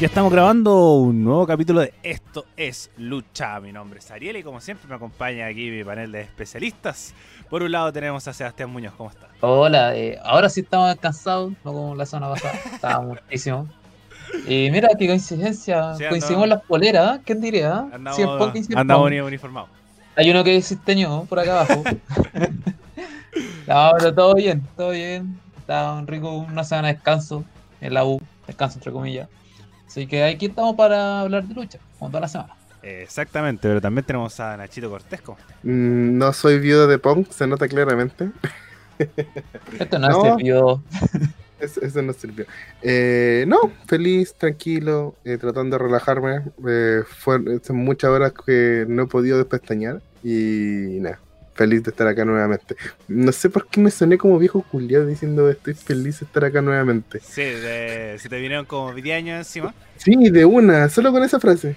Ya estamos grabando un nuevo capítulo de Esto es Lucha. Mi nombre es Ariel y como siempre me acompaña aquí mi panel de especialistas. Por un lado tenemos a Sebastián Muñoz, ¿cómo está? Hola, eh, ahora sí estamos descansados, no como la zona pasada, estábamos muchísimo. Y mira qué coincidencia, Sí, coincidimos en andamos- las poleras. ¿quién diría? Andamos, uni- uniformados. Hay uno que es cisteño por acá abajo. no, pero todo bien, todo bien. Está un rico, una semana de descanso en la U, descanso entre comillas. Así que aquí estamos para hablar de lucha, como toda la semana. Exactamente, pero también tenemos a Nachito Cortés, ¿cómo está? Mm, No soy viudo de Punk, se nota claramente. Esto no, No. Es- Eso no sirvió. Eh, no, feliz, tranquilo, eh, tratando de relajarme. Eh, fue, son muchas horas que no he podido despestañar y nada, feliz de estar acá nuevamente. No sé por qué me soné como viejo culiado diciendo estoy feliz de estar acá nuevamente. Sí, de- se te vinieron como 10 años encima. Sí, de una, solo con esa frase.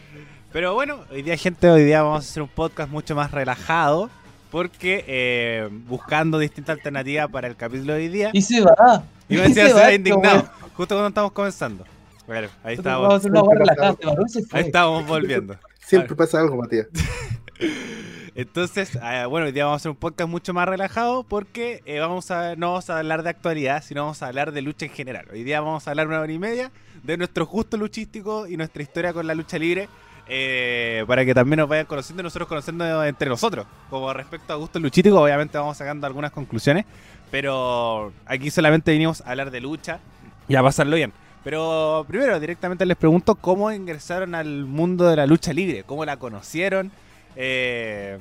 Pero bueno, hoy día, gente, hoy día vamos a hacer un podcast mucho más relajado. Porque eh, buscando distintas alternativas para el capítulo de hoy día. Y se va. Y me decía, se se va indignado. Justo cuando estamos comenzando. Bueno, ahí Vamos a estábamos. hacer una relajada, fue. Ahí estábamos volviendo. Siempre pasa algo, Matías. Entonces, eh, bueno, hoy día vamos a hacer un podcast mucho más relajado porque eh, vamos a, no vamos a hablar de actualidad, sino vamos a hablar de lucha en general. Hoy día vamos a hablar una hora y media de nuestro gusto luchístico y nuestra historia con la lucha libre. eh, para que también nos vayan conociendo y nosotros conociendo entre nosotros. Como respecto a gusto luchístico, obviamente vamos sacando algunas conclusiones. Pero aquí solamente vinimos a hablar de lucha y a pasarlo bien. Pero primero, directamente les pregunto cómo ingresaron al mundo de la lucha libre, cómo la conocieron, eh,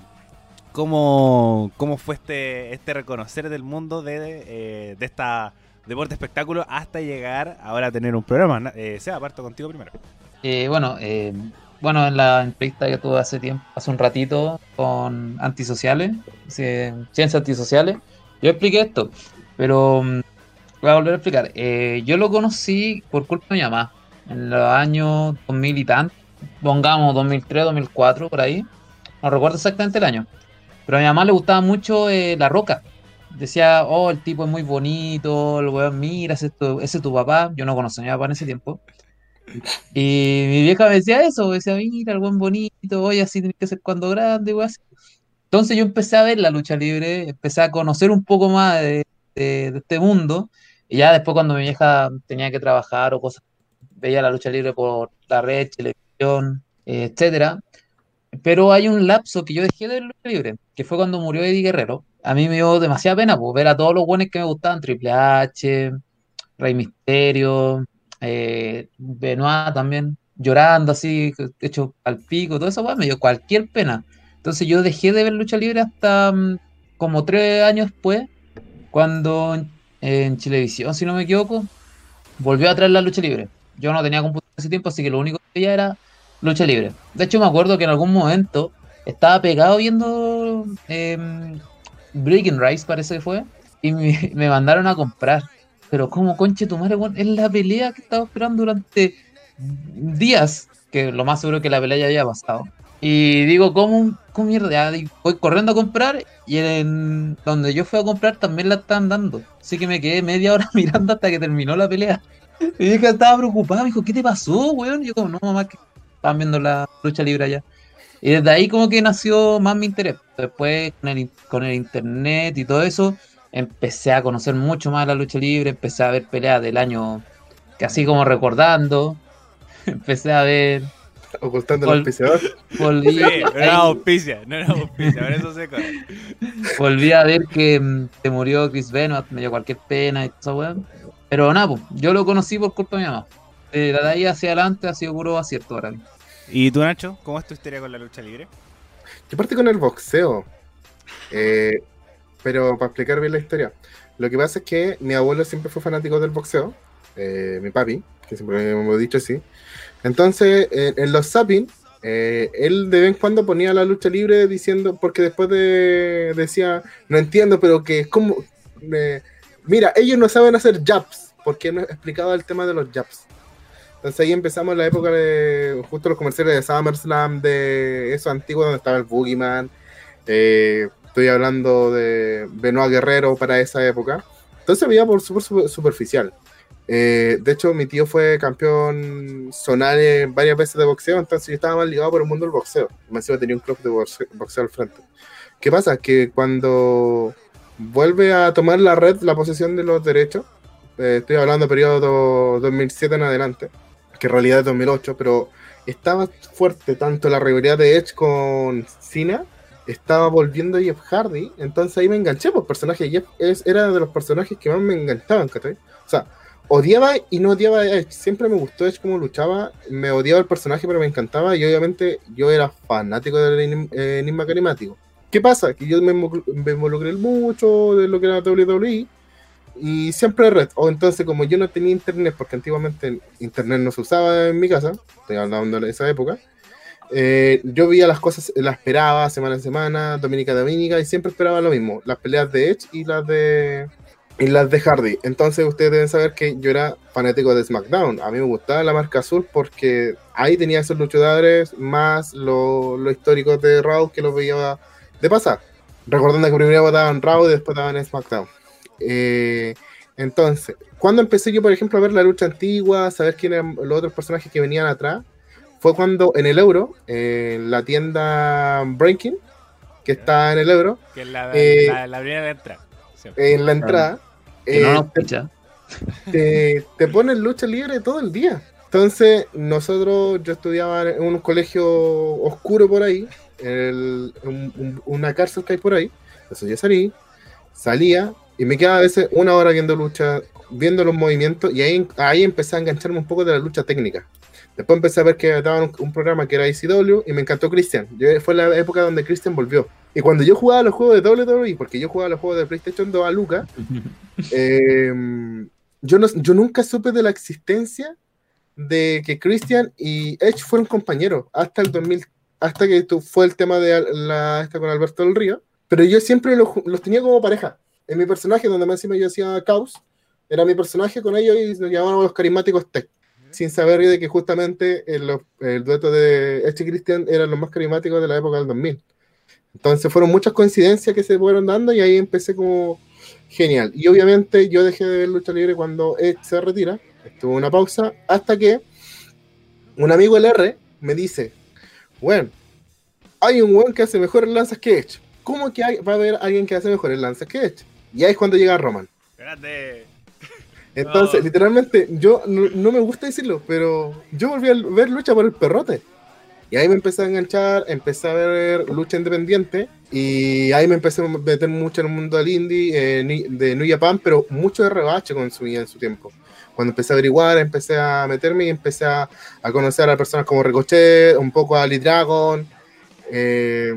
cómo, cómo fue este, este reconocer del mundo de, eh, de esta deporte espectáculo hasta llegar ahora a tener un programa. Eh, Seba, parto contigo primero. Eh, bueno, eh, bueno, en la entrevista que tuve hace tiempo, hace un ratito con antisociales, ciencias antisociales, yo expliqué esto, pero mm, voy a volver a explicar. Eh, yo lo conocí por culpa de mi mamá, en los años 2000 y tanto, pongamos 2003, 2004, por ahí, no recuerdo exactamente el año, pero a mi mamá le gustaba mucho eh, La Roca. Decía, oh, el tipo es muy bonito, el weón, mira, ese ese es tu papá. Yo no conocía a mi papá en ese tiempo. Y mi vieja me decía eso, decía, mira, el buen bonito, oye, así tienes que ser cuando grande, así. Entonces yo empecé a ver la lucha libre, empecé a conocer un poco más de, de- de este mundo, y ya después cuando mi vieja tenía que trabajar o cosas, veía la lucha libre por la red, televisión, eh, etcétera. Pero hay un lapso que yo dejé de lucha libre, que fue cuando murió Eddie Guerrero. A mí me dio demasiada pena, pues, ver a todos los buenos que me gustaban, Triple H, Rey Misterio, eh, Benoit también, llorando así, hecho al pico, todo eso, me dio cualquier pena. Entonces yo dejé de ver lucha libre hasta mm, como tres años después, cuando en Chilevisión, si no me equivoco, volvió a traer la lucha libre. Yo no tenía computador ese tiempo, así que lo único que veía era lucha libre. De hecho, me acuerdo que en algún momento estaba pegado viendo em, Breaking Rice, parece que fue, y me, mandaron a comprar. Pero como conche tu madre, es la pelea que estaba esperando durante días, que lo más seguro es que la pelea ya había pasado. Y digo, ¿cómo, cómo mierda? Digo, voy corriendo a comprar y en donde yo fui a comprar también la estaban dando. Así que me quedé media hora mirando hasta que terminó la pelea. Mi hija estaba preocupada, me dijo, ¿qué te pasó, weón? Y yo como, no, mamá, que estaban viendo la lucha libre allá. Y desde ahí como que nació más mi interés. Después con el, con el internet y todo eso, empecé a conocer mucho más la lucha libre, empecé a ver peleas del año, que así como recordando, empecé a ver, Ocultando Ol- el auspiciador. volví, Sí, no era auspicia, no era auspicia, por eso se corre. volví a ver que mm, se murió Chris Benoit, me dio cualquier pena y todo eso, weón. Pero nada, pues, yo lo conocí por culpa de mi mamá. De ahí hacia adelante ha sido puro acierto para mí. ¿Y tú, Nacho? ¿Cómo es tu historia con la lucha libre? Yo partí con el boxeo. Eh, pero para explicar bien la historia. Lo que pasa es que mi abuelo siempre fue fanático del boxeo. eh, mi papi, que siempre me hemos dicho así. Entonces, eh, en los zapping, eh, él de vez en cuando ponía la lucha libre diciendo, porque después de, decía, no entiendo, pero que es como... eh, mira, ellos no saben hacer jabs, porque no explicaba el tema de los jabs. Entonces ahí empezamos la época de justo los comerciales de SummerSlam, de eso antiguo donde estaba el Boogeyman. Eh, estoy hablando de Benoit Guerrero para esa época. Entonces veía por super- superficial. Eh, de hecho, mi tío fue campeón zonal en varias veces de boxeo, entonces yo estaba más ligado por el mundo del boxeo. Más encima tenía un club de boxe- boxeo al frente. ¿Qué pasa? Que cuando vuelve a tomar la red la posesión de los derechos, eh, estoy hablando periodo 2007 en adelante, que en realidad es 2008, pero estaba fuerte tanto la rivalidad de Edge con Cena, estaba volviendo Jeff Hardy, entonces ahí me enganché por personaje. Jeff es, era de los personajes que más me enganchaban, ¿cachai? O sea, odiaba y no odiaba a Edge. Siempre me gustó Edge como luchaba. Me odiaba el personaje, pero me encantaba. Y obviamente yo era fanático del eh, enigma carismático. ¿Qué pasa? Que yo me, me involucré mucho de lo que era WWE y siempre red. O entonces, como yo no tenía internet, porque antiguamente internet no se usaba en mi casa, estoy hablando de esa época, eh, yo veía las cosas, las esperaba semana en semana, dominica a dominica, y siempre esperaba lo mismo: las peleas de Edge y las de y las de Hardy. Entonces ustedes deben saber que yo era fanático de SmackDown. A mí me gustaba la marca azul porque ahí tenía esos luchadores más lo, lo histórico de Raw que los veía de pasar. Recordando que primero daban Raw y después daban SmackDown. Eh, entonces, cuando empecé yo, por ejemplo, a ver la lucha antigua, saber quiénes eran los otros personajes que venían atrás, fue cuando en el Euro, en la tienda Breaking, que está en el Euro, Que es la, Eh, la, la primera de entrada. siempre. en la entrada, Que no eh, nos escucha. te, te ponen lucha libre todo el día. Entonces, nosotros, yo estudiaba en un colegio oscuro por ahí, en el- un- un- una cárcel que hay por ahí. Entonces yo salí, salía y me quedaba a veces una hora viendo lucha, viendo los movimientos y ahí, ahí empecé a engancharme un poco de la lucha técnica. Después empecé a ver que daban un, un programa que era ICW y me encantó Christian. Yo- fue la época donde Christian volvió. Y cuando yo jugaba los juegos de WWE, porque yo jugaba los juegos de PlayStation 2 a Luca, eh, yo, no, yo nunca supe de la existencia de que Christian y Edge fueron compañeros hasta el 2000, hasta que fue el tema de la, esta con Alberto del Río. Pero yo siempre los, los tenía como pareja. En mi personaje, donde más encima yo hacía Caos, era mi personaje con ellos y nos llamaban los carismáticos Tech. Sin saber de que justamente el, el dueto de Edge y Christian eran los más carismáticos de la época del 2000. Entonces fueron muchas coincidencias que se fueron dando y ahí empecé como genial. Y obviamente yo dejé de ver lucha libre cuando Edge se retira. Estuvo una pausa hasta que un amigo LR me dice, bueno, hay un weón que hace mejores lanzas que Edge. ¿Cómo que hay- va a haber alguien que hace mejores lanzas que Edge? Y ahí es cuando llega Roman. Grande. Entonces, No. literalmente, yo no, no me gusta decirlo, pero yo volví a ver lucha por el perrote. Y ahí me empecé a enganchar, empecé a ver lucha independiente y ahí me empecé a meter mucho en el mundo del indie, eh, de New Japan, pero mucho de rebache consumía en su tiempo. Cuando empecé a averiguar, empecé a meterme y empecé a, a conocer a personas como Ricochet, un poco a Ali Dragon eh,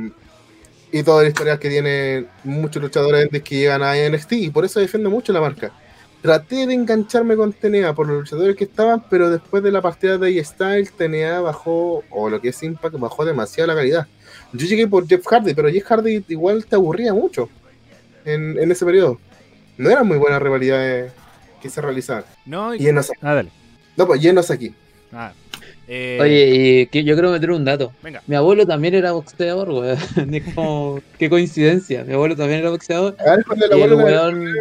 y toda la historia que tienen muchos luchadores que llegan a NXT y por eso defiendo mucho la marca traté de engancharme con TNA por los luchadores que estaban, pero después de la partida de A-Style, TNA bajó, o lo que es Impact, bajó demasiado la calidad. Yo llegué por Jeff Hardy, pero Jeff Hardy igual te aburría mucho en, en ese periodo. No eran muy buenas rivalidades que se realizaban. No, Y en Osaki. Ah, dale. No, pues y en Osaki. Ah, eh, Oye, y que yo quiero meter un dato. Venga. Mi abuelo también era boxeador, weón. Como, qué coincidencia. Mi abuelo también era boxeador. A ver, cuando el el abuelo era- weón,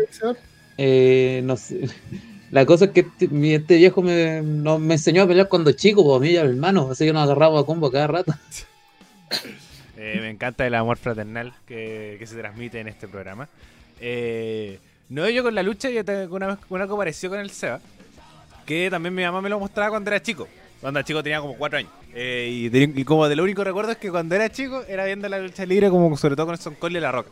eh, no sé. La cosa es que este, mi- este viejo me, no- me enseñó a pelear cuando chico, pues a mí y a mi hermano. Así que nos agarramos a combo cada rato. Eh, me encanta el amor fraternal que, que se transmite en este programa. Eh, no, yo con la lucha, yo tengo una, una parecido con el Seba, que también mi mamá me lo mostraba cuando era chico. Cuando era chico tenía como 4 años. Eh, y, de- y como de lo único recuerdo es que cuando era chico era viendo la lucha libre, como sobre todo con el Son Cold y la Roca.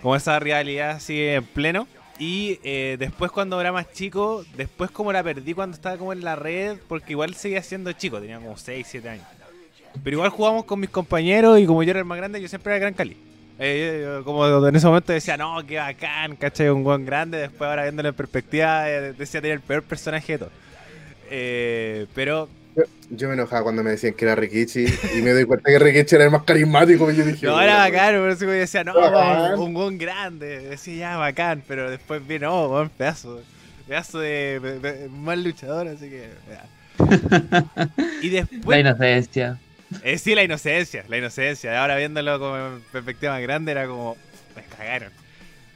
Como esa rivalidad así en pleno. Y eh, después cuando era más chico, después como la perdí cuando estaba como en la red, porque igual seguía siendo chico, tenía como 6, 7 años. Pero igual jugamos con mis compañeros y como yo era el más grande, yo siempre era Gran Cali. Eh, como en ese momento decía, no, qué bacán, ¿cachai? Un buen grande. Después ahora viéndolo en perspectiva, decía tener el peor personaje de todo. Pero Yo me enojaba cuando me decían que era Rikichi y me doy cuenta que Rikichi era el más carismático. Y yo dije, no era bacán, pero así como yo decía, no, Bacán. un, buen grande. Decía, ya, bacán. Pero después vi, no, buen pedazo. Pedazo de, de- de mal luchador, así que. ya. Y La inocencia. Eh, sí, la inocencia, la inocencia. Ahora viéndolo como en perspectiva más grande era como, me cagaron.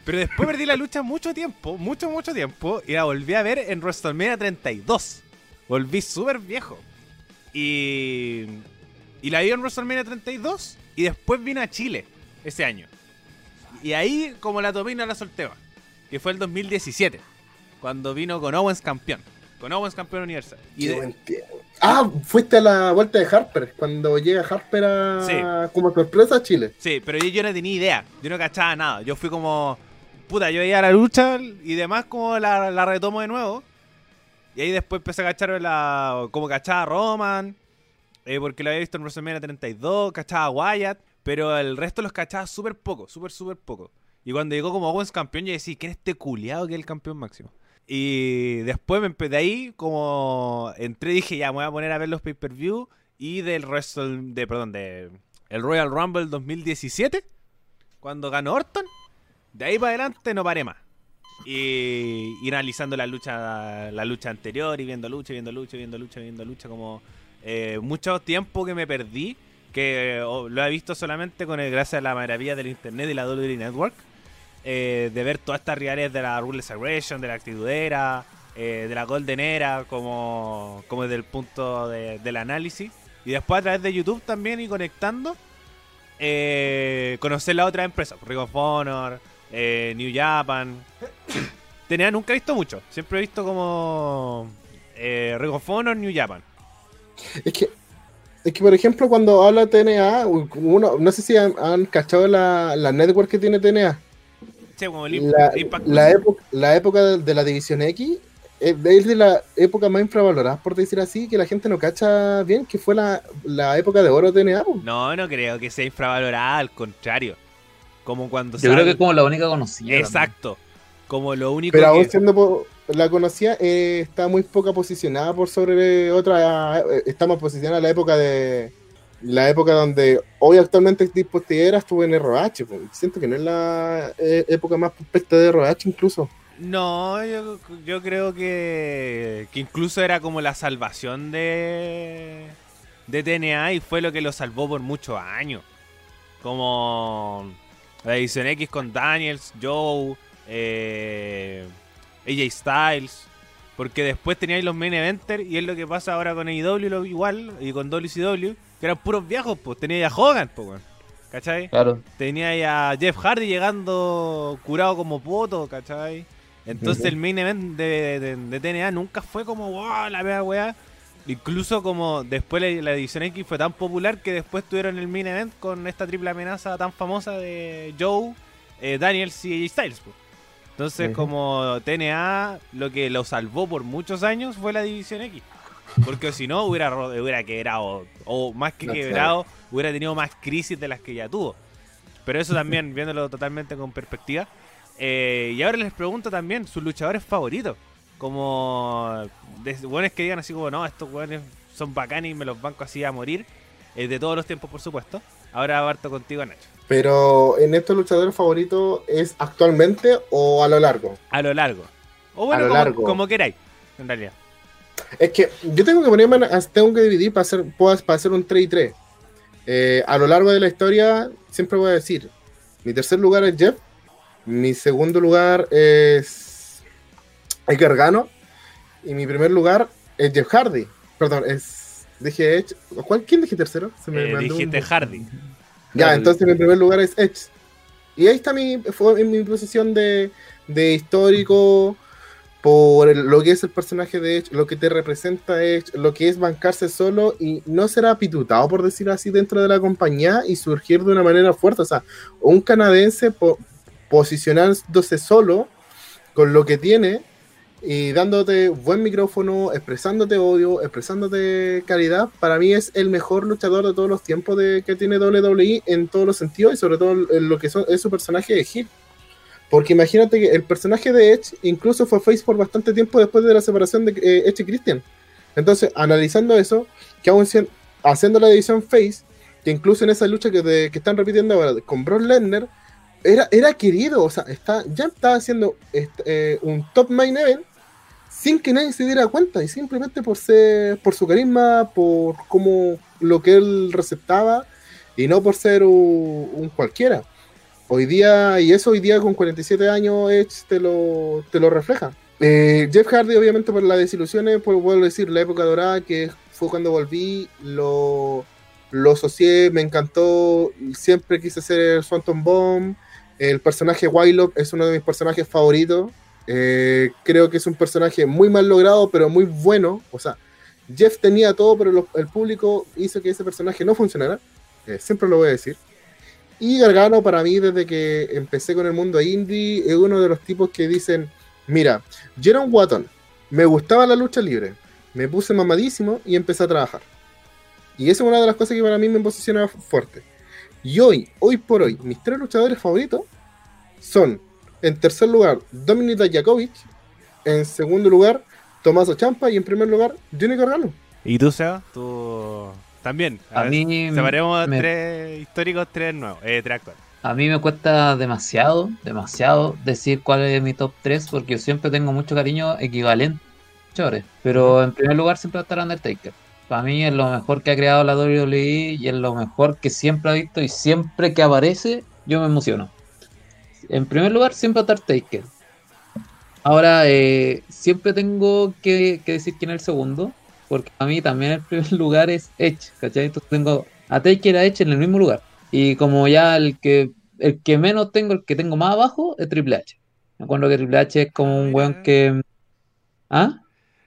Pero después perdí la lucha mucho tiempo, mucho, mucho tiempo, y la volví a ver en WrestleMania 32. Volví súper viejo. Y, y la vi en WrestleMania 32 y después vino a Chile ese año. Y ahí, como la tomé y no la solté más, que fue el 2017, cuando vino con Owens campeón. Con Owens campeón universal. Y de-. Ah, fuiste a la vuelta de Harper, cuando llega Harper a, Sí. como sorpresa a Chile. Sí, pero yo, yo no tenía idea. Yo no cachaba nada. Yo fui como. Puta, yo veía la lucha y demás, como la, la retomo de nuevo. Y ahí después empecé a cachar la. Como cachaba a Roman. eh, porque lo había visto en WrestleMania 32. Cachaba a Wyatt. Pero el resto los cachaba súper poco. Súper, súper poco. Y cuando llegó como Owens campeón, yo decía, ¿quién es este culiado que es el campeón máximo? Y después me de ahí, como entré dije, ya me voy a poner a ver los pay-per-view. Y del Wrestle, de, perdón, de el Royal Rumble 2017, cuando ganó Orton. De ahí para adelante no paré más. Y, y analizando la lucha la lucha anterior y viendo lucha, viendo lucha, viendo lucha, viendo lucha, como eh, mucho tiempo que me perdí, que lo he visto solamente con el, gracias a la maravilla del internet y la WWE Network, eh, de ver todas estas reales de la Ruthless Aggression, de la Actitudera, eh, de la Golden Era, como, como desde el punto de- del análisis. Y después a través de YouTube también y conectando, conocer la otra empresa, Ring of Honor, eh, New Japan. Tenía nunca he visto mucho, siempre he visto como eh, Ring of Honor, New Japan. Es que, es que por ejemplo, cuando habla TNA, uno, no sé si han, han cachado la, la network que tiene TNA. Sí, como el Imp- La, Impact la Wrestling. época, la época de, la División X es de la época más infravalorada, por decir así, que la gente no cacha bien, que fue la, la época de oro de TNA. No, no creo que sea infravalorada, al contrario. Como cuando Yo creo que es como la única conocida. Exacto. Como lo único Pero aún que... siendo la conocía, eh, está muy poca posicionada por sobre otra. eh, está más posicionada en la época de. La época donde hoy actualmente Dispostillera estuvo en ROH. Siento que no es la eh, época más perfecta de ROH, incluso. No, yo, yo creo que, que incluso era como la salvación de, de TNA y fue lo que lo salvó por muchos años. Como la edición X con Daniels, Joe, eh, AJ Styles. Porque después teníais los main eventer y es lo que pasa ahora con AEW igual y con WCW, que eran puros viejos, pues tenía a Hogan, pues, weón. ¿cachai? Claro. Tenía ahí a Jeff Hardy llegando curado como poto, ¿cachai? Entonces el main event de, de- de TNA nunca fue como, wow, la wea, weá. Incluso como después la, edición X fue tan popular que después tuvieron el main event con esta triple amenaza tan famosa de Joe, eh, Daniels y Styles. Entonces como TNA lo que lo salvó por muchos años fue la división X. Porque si no hubiera, hubiera quebrado, o más que No, quebrado, hubiera tenido más crisis de las que ya tuvo. Pero eso también, viéndolo totalmente con perspectiva. Eh, y ahora les pregunto también sus luchadores favoritos. Como de buenos que digan así como, no, estos buenos son bacanes y me los banco así a morir. eh, de todos los tiempos, por supuesto. Ahora parto contigo, Nacho. Pero en estos luchadores favoritos, ¿es actualmente o a lo largo? A lo largo. O bueno, A lo como, largo. como queráis, en realidad. Es que yo tengo que ponerme, tengo que dividir para hacer, para hacer un 3 y 3. Eh, a lo largo de la historia, siempre voy a decir: mi tercer lugar es Jeff, mi segundo lugar es es Gargano, y mi primer lugar es Jeff Hardy. Perdón, es. Dije Edge. ¿Cuál, ¿Quién dije tercero? Se me Eh, un- Hardy. Ya, entonces mi primer lugar es Edge. Y ahí está mi, fue en mi posición de, de histórico por el- lo que es el personaje de Edge, lo que te representa Edge, lo que es bancarse solo y no ser apitutado, por decirlo así, dentro de la compañía y surgir de una manera fuerte. O sea, un canadiense po- posicionándose solo con lo que tiene y dándote buen micrófono, expresándote odio, expresándote calidad, para mí es el mejor luchador de todos los tiempos de, que tiene WWE en todos los sentidos y sobre todo en lo que son- es su personaje de Heel. Porque imagínate que el personaje de Edge incluso fue face por bastante tiempo después de la separación de eh, Edge y Christian. Entonces, analizando eso, que aún haciendo la edición face, que incluso en esa lucha que, están repitiendo ahora con Brock Lesnar, era, era querido, o sea, está, ya estaba haciendo eh, un top main event sin que nadie se diera cuenta y simplemente por ser por su carisma, por como lo que él receptaba y no por ser un, un cualquiera. hoy día, y eso hoy día con 47 años Edge te lo, te lo refleja. Eh, Jeff Hardy, obviamente, por las desilusiones, pues vuelvo a decir, la época dorada, que fue cuando volví, lo, lo asocié, me encantó, siempre quise ser Swanton Bomb. El personaje Wylop es uno de mis personajes favoritos. Eh, creo que es un personaje muy mal logrado, pero muy bueno. O sea, Jeff tenía todo, pero el público hizo que ese personaje no funcionara. Eh, siempre lo voy a decir. Y Gargano, para mí, desde que empecé con el mundo indie, es uno de los tipos que dicen: Mira, un guatón, me gustaba la lucha libre, me puse mamadísimo y empecé a trabajar. Y esa es una de las cosas que para mí me posiciona fuerte. Y hoy, hoy por hoy, mis tres luchadores favoritos son, en tercer lugar, Dominic Dajakovic, en segundo lugar, Tommaso Champa y en primer lugar, Johnny Gargano. ¿Y tú, Seba? Tú también. A mí Separemos me- tres históricos, tres nuevos. Eh, tres actuales. A mí me cuesta demasiado, demasiado decir cuál es mi top 3 porque yo siempre tengo mucho cariño equivalente. Pero en primer lugar siempre va a estar Undertaker. Para mí es lo mejor que ha creado la WWE y es lo mejor que siempre ha visto y siempre que aparece yo me emociono. En primer lugar siempre va a estar Taker. Ahora eh, siempre tengo que, que decir quién es el segundo porque a mí también el primer lugar es Edge, ¿cachai? Entonces tengo a Taker y a Edge en el mismo lugar. Y como ya el que el que menos tengo, el que tengo más abajo, es Triple H. Me acuerdo que Triple H es como un weón que. ¿Ah?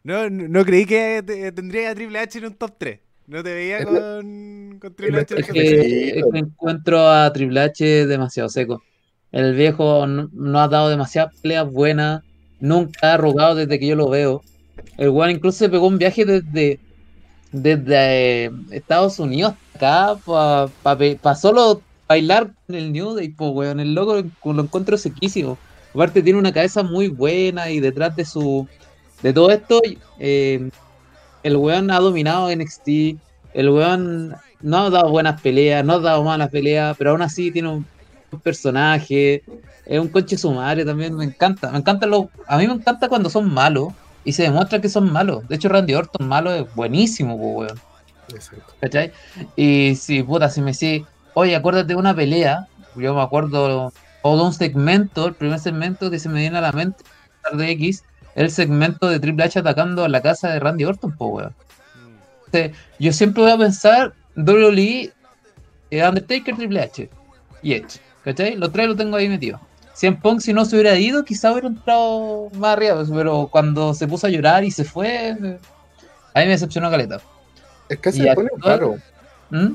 No, no, no creí que te- tendría a Triple H en un top 3. No te veía con, con Triple H en top es que encuentro a Triple H demasiado seco. El viejo no, ha dado demasiadas peleas buenas. Nunca ha arrugado desde que yo lo veo. El weón incluso se pegó un viaje desde, desde eh, Estados Unidos acá para solo bailar con el New Day. El loco lo, lo encuentro sequísimo. Aparte tiene una cabeza muy buena y detrás de su de todo esto eh, el weón ha dominado NXT. El weón no ha dado buenas peleas, no ha dado malas peleas, pero aún así tiene un, un personaje. Es un coche sumario también, me encanta. Me encanta lo, a mí me encanta cuando son malos y se demuestra que son malos. De hecho, Randy Orton malo es buenísimo, po, weón. Exacto. ¿Cachai? Y si, puta, si me decís, oye, acuérdate de una pelea, yo me acuerdo, o de un segmento, el primer segmento que se me viene a la mente, de X, el segmento de Triple H atacando a la casa de Randy Orton, po, weón. Entonces, yo siempre voy a pensar WWE, Undertaker, Triple H y Edge, ¿cachai? Los tres los tengo ahí metidos. Cien Punk, si no se hubiera ido, quizá hubiera entrado más arriba, pero cuando se puso a llorar y se fue, a mí me decepcionó Caleta. El caso Y de Pong es actual- raro. ¿Mm?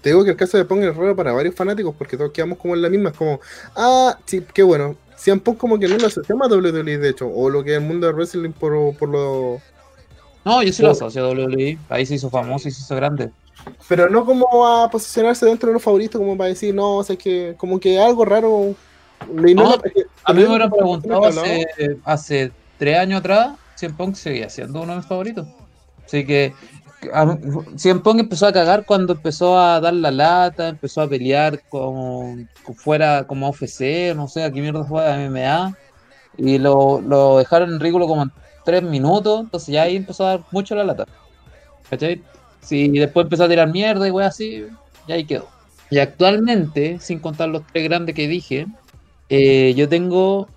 Te digo que el caso de Pong es raro para varios fanáticos porque todos quedamos como en la misma. Es como, ah, sí, qué bueno. Cien Pong como que no lo asociamos a WWE, de hecho, o lo que es el mundo de wrestling por, por lo. No, yo sí lo asocio a WWE. Ahí se hizo famoso y se hizo grande. Pero no como a posicionarse dentro de los favoritos, como para decir, no, o sea, es que como que algo raro. No, es que- A mí me hubieran preguntado ¿no? hace, hace tres años atrás, CM Punk seguía siendo uno de mis favoritos. Así que a- CM Punk empezó a cagar cuando empezó a dar la lata, empezó a pelear como fuera como OFC, no sé, aquí mierda fue MMA. Y lo, lo dejaron en ridículo como en tres minutos, entonces ya ahí empezó a dar mucho la lata. ¿Cachai? Sí, y después empezó a tirar mierda y así, y ahí quedó. Y actualmente, sin contar los tres grandes que dije, eh, yo tengo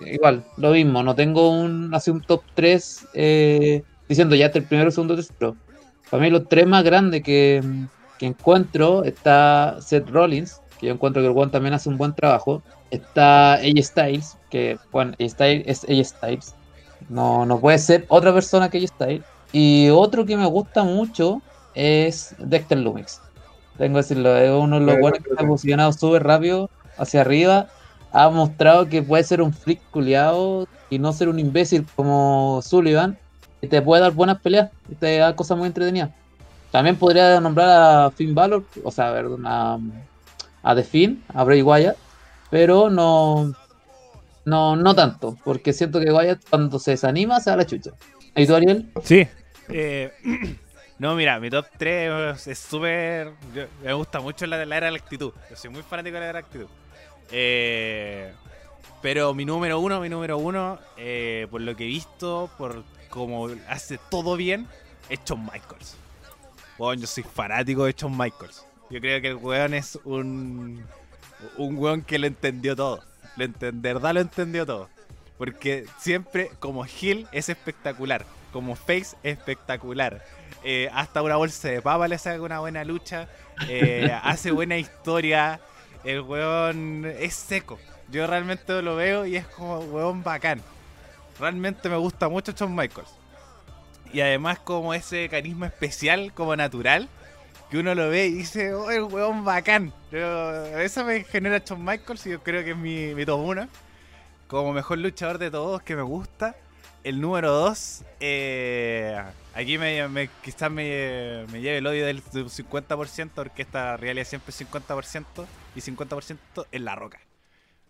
igual, lo mismo, no tengo un así un top 3 eh, diciendo ya el primero, segundo, tercero. Para mí los tres más grandes que, que encuentro está Seth Rollins, que yo encuentro que el One también hace un buen trabajo. Está AJ Styles, que bueno, AJ Styles es AJ Styles. No, no puede ser otra persona que AJ Styles. Y otro que me gusta mucho es Dexter Lumix. Tengo que decirlo, es uno de los Bueno, buenos que creo se ha que- posicionado súper rápido hacia arriba. Ha mostrado que puede ser un freak culiado y no ser un imbécil como Sullivan. Y te puede dar buenas peleas y te da cosas muy entretenidas. También podría nombrar a Finn Balor, o sea, perdón, a, a The Finn, a Bray Wyatt, pero no, no, no tanto, porque siento que Wyatt cuando se desanima se da la chucha. ¿Y tú, Ariel? Sí. Eh, no, mira, mi top 3 es súper. Me gusta mucho la, la era de la actitud. Yo soy muy fanático de la era de la actitud. Eh, pero mi número uno, mi número uno, eh, por lo que he visto, por como hace todo bien, es Shawn Michaels. Bueno, yo soy fanático de Shawn Michaels. Yo creo que el weón es un. un weón que lo entendió todo. De verdad lo entendió todo. Porque siempre, como Hill, es espectacular. Como Face, espectacular. Eh, hasta una bolsa de papa le saca una buena lucha. eh, hace buena historia. El weón es seco. Yo realmente lo veo y es como weón bacán. Realmente me gusta mucho Shawn Michaels. Y además como ese carisma especial, como natural, que uno lo ve y dice, oh, el weón bacán. Yo- eso me genera Shawn Michaels y yo creo que es mi, mi top 1. Como mejor luchador de todos, que me gusta. El número 2, aquí me, me- quizás me, me lleve el odio del 50%, porque esta realidad siempre es 50% y 50% es La Roca.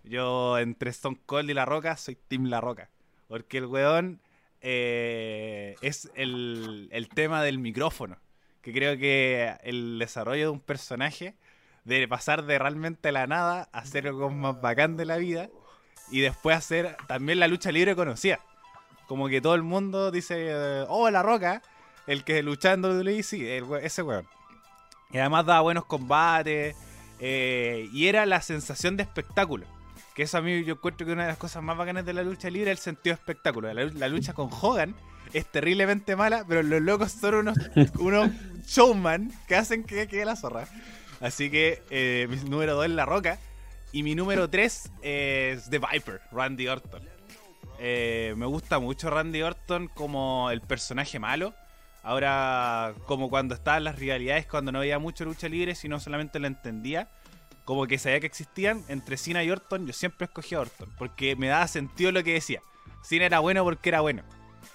Yo entre Stone Cold y La Roca soy Team La Roca. Porque el weón eh, es el, el tema del micrófono. Que creo que el desarrollo de un personaje, de pasar de realmente la nada a ser algo más bacán de la vida, y después hacer también la lucha libre conocida. Como que todo el mundo dice, eh, oh, La Roca, el que lucha en WWE, sí, el ese weón. Y además daba buenos combates, eh, y era la sensación de espectáculo. Que eso a mí yo encuentro que una de las cosas más bacanas de la lucha libre es el sentido de espectáculo. La, la lucha con Hogan es terriblemente mala, pero los locos son unos, unos showman que hacen que quede la zorra. Así que eh, mi número 2 es La Roca. Y mi número 3 es The Viper, Randy Orton. Eh, me gusta mucho Randy Orton como el personaje malo. Ahora, como cuando estaban las rivalidades, cuando no había mucho lucha libre, sino solamente lo entendía, como que sabía que existían, entre Cena y Orton, yo siempre escogí a Orton, porque me daba sentido lo que decía. Cena era bueno porque era bueno.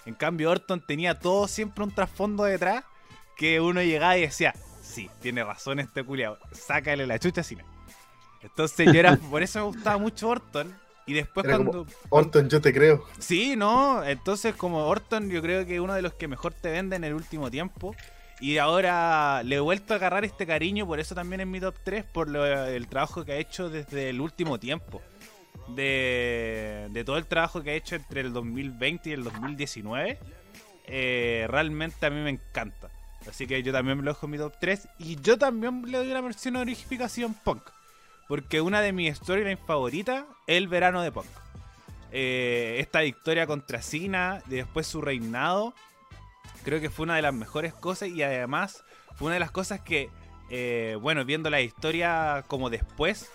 En cambio, Orton tenía todo siempre un trasfondo detrás que uno llegaba y decía, sí, tiene razón este culiao, sácale la chucha a Cena. Entonces yo era, por eso me gustaba mucho Orton. Y después Era como- cuando... Orton, yo te creo. Sí, no, entonces como Orton yo creo que es uno de los que mejor te vende en el último tiempo. Y ahora le he vuelto a agarrar este cariño, por eso también es mi top 3, por lo- el trabajo que ha hecho desde el último tiempo. De, de todo el trabajo que ha hecho entre el 2020 y el 2019. eh, realmente a mí me encanta. Así que yo también me lo dejo en mi top 3. Y yo también le doy una honorífica a CM Punk. Porque una de mis storylines favoritas es el verano de Punk. Eh, esta victoria contra Cena, después su reinado, creo que fue una de las mejores cosas y además fue una de las cosas que, eh, bueno, viendo la historia como después,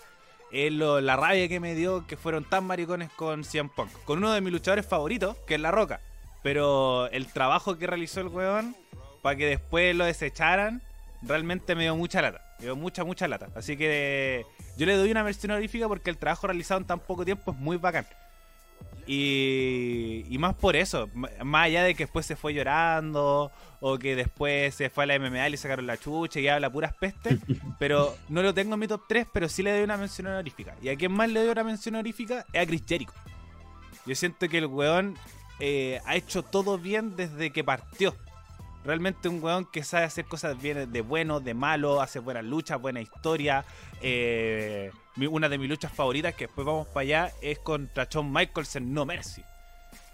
la rabia que me dio que fueron tan maricones con CM Punk. Con uno de mis luchadores favoritos, que es La Roca. Pero el trabajo que realizó el weón para que después lo desecharan, realmente me dio mucha lata. Me dio mucha, mucha lata. Así que yo le doy una versión honorífica porque el trabajo realizado en tan poco tiempo es muy bacán. Y, y más por eso, más allá de que después se fue llorando o que después se fue a la MMA y le sacaron la chucha y habla puras pestes, pero no lo tengo en mi top 3, pero sí le doy una mención honorífica. Y a quien más le doy una mención honorífica es a Chris Jericho. Yo siento que el weón eh, ha hecho todo bien desde que partió. Realmente un weón que sabe hacer cosas bien de bueno, de malo, hace buenas luchas, buena historia. Eh, una de mis luchas favoritas, que después vamos para allá, es contra Shawn Michaels en No Mercy.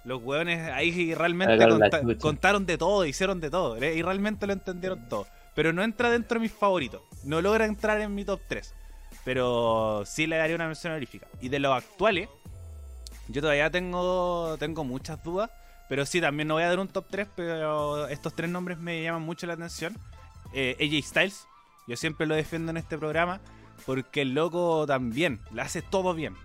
Los weones ahí realmente conta- contaron de todo, hicieron de todo. ¿eh? Y realmente lo entendieron todo. Pero no entra dentro de mis favoritos. No logra entrar en mi top 3. Pero sí le daría una mención honorífica. Y de los actuales, yo todavía tengo, tengo muchas dudas. Pero sí, también no voy a dar un top 3, pero estos tres nombres me llaman mucho la atención. Eh, AJ Styles, yo siempre lo defiendo en este programa, porque el loco también le hace todo bien.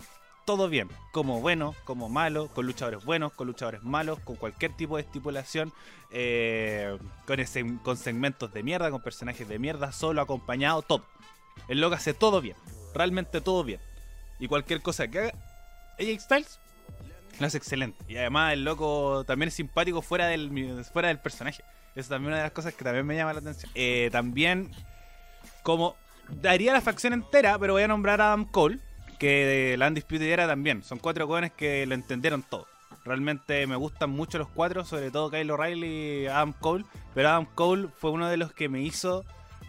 Todo bien, como bueno, como malo, con luchadores buenos, con luchadores malos, con cualquier tipo de estipulación, eh, con, ese- con segmentos de mierda, con personajes de mierda, solo, acompañado, todo. El loco hace todo bien, realmente todo bien. Y cualquier cosa que haga AJ Styles, lo hace excelente. Y además el loco también es simpático fuera del, fuera del personaje. Eso también es una de las cosas que también me llama la atención. Eh, también, como daría la facción entera, pero voy a nombrar a Adam Cole, que de la Undisputed Era también. Son cuatro jóvenes que lo entendieron todo. Realmente me gustan mucho los cuatro, sobre todo Kyle O'Reilly y Adam Cole. Pero Adam Cole fue uno de los que me hizo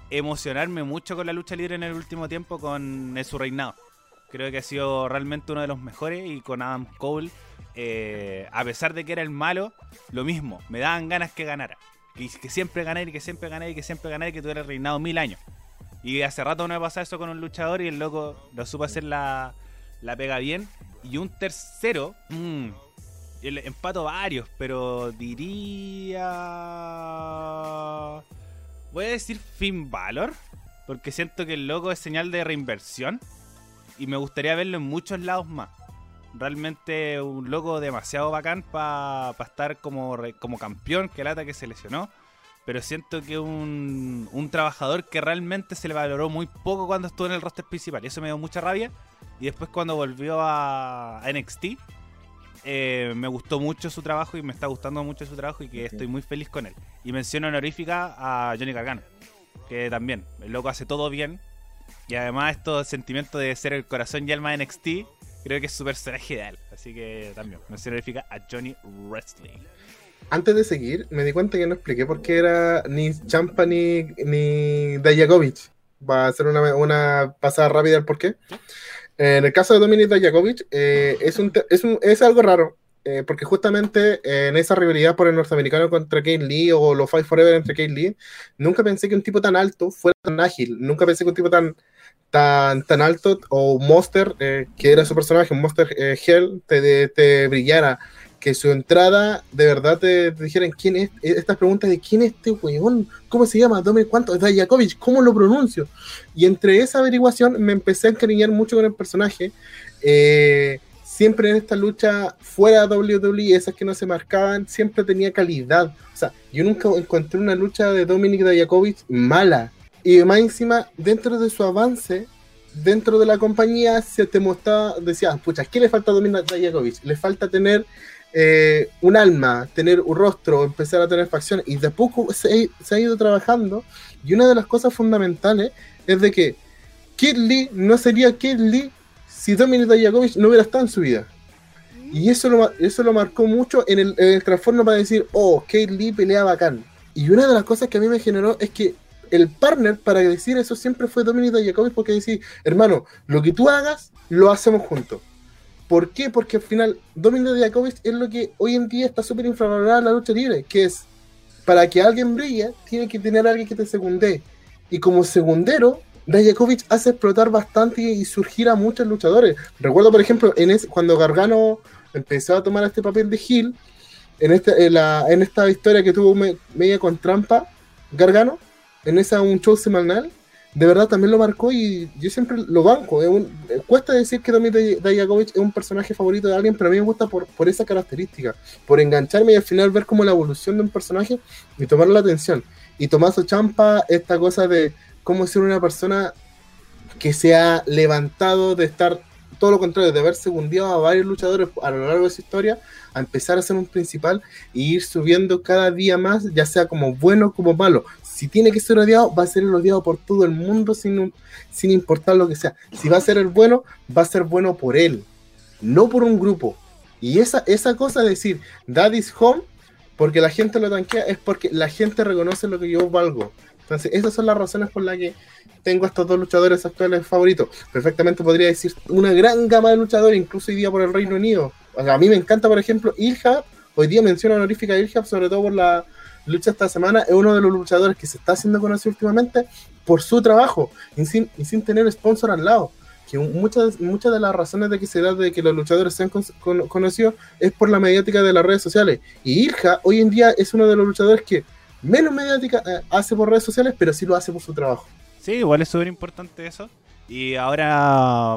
emocionarme mucho con la lucha libre en el último tiempo con su reinado. Creo que ha sido realmente uno de los mejores y con Adam Cole, eh, a pesar de que era el malo, lo mismo, me daban ganas que ganara. Que, que siempre ganara y que siempre ganara y que siempre ganara y que tuviera reinado mil años. Y hace rato no me pasa eso con un luchador y el loco lo supo hacer la, la pega bien. Y un tercero, mm, el empato varios, pero diría... Voy a decir Finn Balor, porque siento que el loco es señal de reinversión y me gustaría verlo en muchos lados más. Realmente un loco demasiado bacán para estar como, como campeón, que lata que se lesionó. Pero siento que un, un trabajador que realmente se le valoró muy poco cuando estuvo en el roster principal. Y eso me dio mucha rabia. Y después cuando volvió a, a NXT, eh, me gustó mucho su trabajo y me está gustando mucho su trabajo y que estoy muy feliz con él. Y menciono honorífica a Johnny Gargano, que también, el loco hace todo bien. Y además estos sentimientos de ser el corazón y alma de NXT, creo que es su personaje ideal. Así que también, mención honorífica a Johnny Wrestling. Antes de seguir, me di cuenta que no expliqué por qué era ni Champa ni, ni Dajakovic. Va a hacer una, una pasada rápida al por qué. En el caso de Dominic Dajakovic, eh, es, un, es, un- es algo raro. eh, porque justamente eh, en esa rivalidad por el norteamericano contra Kane Lee o los Fight Forever entre Kane Lee, nunca pensé que un tipo tan alto fuera tan ágil. Nunca pensé que un tipo tan, tan, tan alto o Monster, eh, que era su personaje, Monster eh, Hell, te, brillara que su entrada de verdad te, te dijeran quién es, estas preguntas de quién es este weón, cómo se llama, dame cuánto, es Dajakovic, cómo lo pronuncio. Y entre esa averiguación me empecé a encariñar mucho con el personaje. Eh, siempre en esta lucha fuera de WWE, esas que no se marcaban, siempre tenía calidad. O sea, yo nunca encontré una lucha de Dominic Dajakovic mala. Y más encima, dentro de su avance, dentro de la compañía, se te mostraba, decía, pucha, ¿qué le falta a Dominic Dajakovic? Le falta tener eh, un alma, tener un rostro, empezar a tener facciones. Y de a poco se, se ha ido trabajando. Y una de las cosas fundamentales es de que Kid Lee no sería Kid Lee si Dominic Dajakovic no hubiera estado en su vida. Y eso lo, eso lo marcó mucho en el, en trasfondo para decir, oh, Kid Lee pelea bacán. Y una de las cosas que a mí me generó es que el partner para decir eso siempre fue Dominic Dajakovic porque decir, hermano, lo que tú hagas, lo hacemos juntos. ¿Por qué? Porque al final Dominic Dajakovic es lo que hoy en día está súper infravalorada en la lucha libre, que es, para que alguien brille, tiene que tener a alguien que te secunde. Y como segundero, Dajakovic hace explotar bastante y surgir a muchos luchadores. Recuerdo, por ejemplo, en cuando Gargano empezó a tomar este papel de en, este, en esta historia que tuvo me- media con trampa, Gargano, en esa un show semanal, de verdad también lo marcó y yo siempre lo banco. un- eh, cuesta decir que Dominic Dajakovic es un personaje favorito de alguien, pero a mí me gusta por, por esa característica, por engancharme y al final ver como la evolución de un personaje y tomar la atención. Y Tomaso Champa, esta cosa de cómo ser una persona que se ha levantado de estar todo lo contrario, de haber segundiado a varios luchadores a lo largo de su historia, a empezar a ser un principal e ir subiendo cada día más, ya sea como bueno como malo. Si tiene que ser odiado, va a ser el odiado por todo el mundo sin, sin importar lo que sea. Si va a ser el bueno, va a ser bueno por él, no por un grupo. Y esa, esa cosa de decir, Daddy's home, porque la gente lo tanquea, es porque la gente reconoce lo que yo valgo. Entonces, esas son las razones por las que tengo estos dos luchadores actuales favoritos. Perfectamente podría decir una gran gama de luchadores, incluso hoy día por el Reino Unido. A mí me encanta, por ejemplo, Ilhab. Hoy día menciono honorífica a Ilhab, sobre todo por la lucha esta semana. Es uno de los luchadores que se está haciendo conocido últimamente por su trabajo y sin, y sin tener sponsor al lado. Que muchas, muchas de las razones de que se da de que los luchadores sean con- con- conocidos es por la mediática de las redes sociales. Y Ilja hoy en día es uno de los luchadores que menos mediática eh, hace por redes sociales, pero sí lo hace por su trabajo. Sí, igual es súper importante eso. Y ahora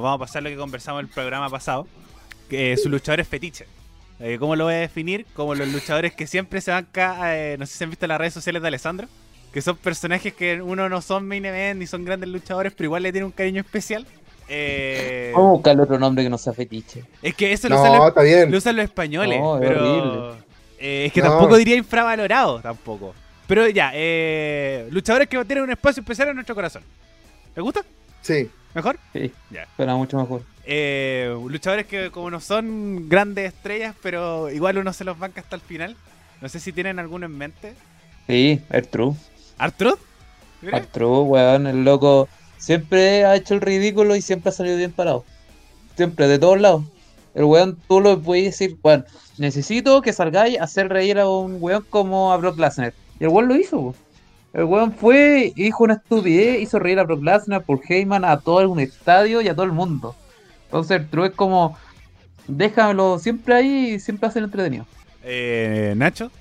vamos a pasar lo que conversamos en el programa pasado, que sus luchadores fetiche. Eh, ¿Cómo lo voy a definir? Como los luchadores que siempre se banca, eh, no sé si han visto las redes sociales de Alessandro, que son personajes que uno no son main event ni son grandes luchadores, pero igual le tiene un cariño especial. Eh, Vamos a buscarle otro nombre que no sea fetiche. es que eso lo usan, No, los, está bien. lo usan los españoles, No, es pero horrible. eh, es que No. tampoco diría infravalorado tampoco. Pero ya, eh, luchadores que tienen un espacio especial en nuestro corazón. ¿Les gusta? Sí. ¿Mejor? Sí, Ya. suena mucho mejor. Eh, luchadores que como no son grandes estrellas, pero igual uno se los banca hasta el final. No sé si tienen alguno en mente. Sí. ¿Artruth? Mira. Artrude, weón, el loco siempre ha hecho el ridículo y siempre ha salido bien parado. Siempre, de todos lados. El weón, tú lo puedes decir, weón, necesito que salgáis a hacer reír a un weón como a Brock Lesnar. Y el weón lo hizo, po. El weón fue, dijo una estupidez, hizo reír a Brock Lesnar, por Heyman, a todo un estadio y a todo el mundo. Entonces, True es como, déjamelo siempre ahí y siempre hacer entretenido. Eh, Nacho,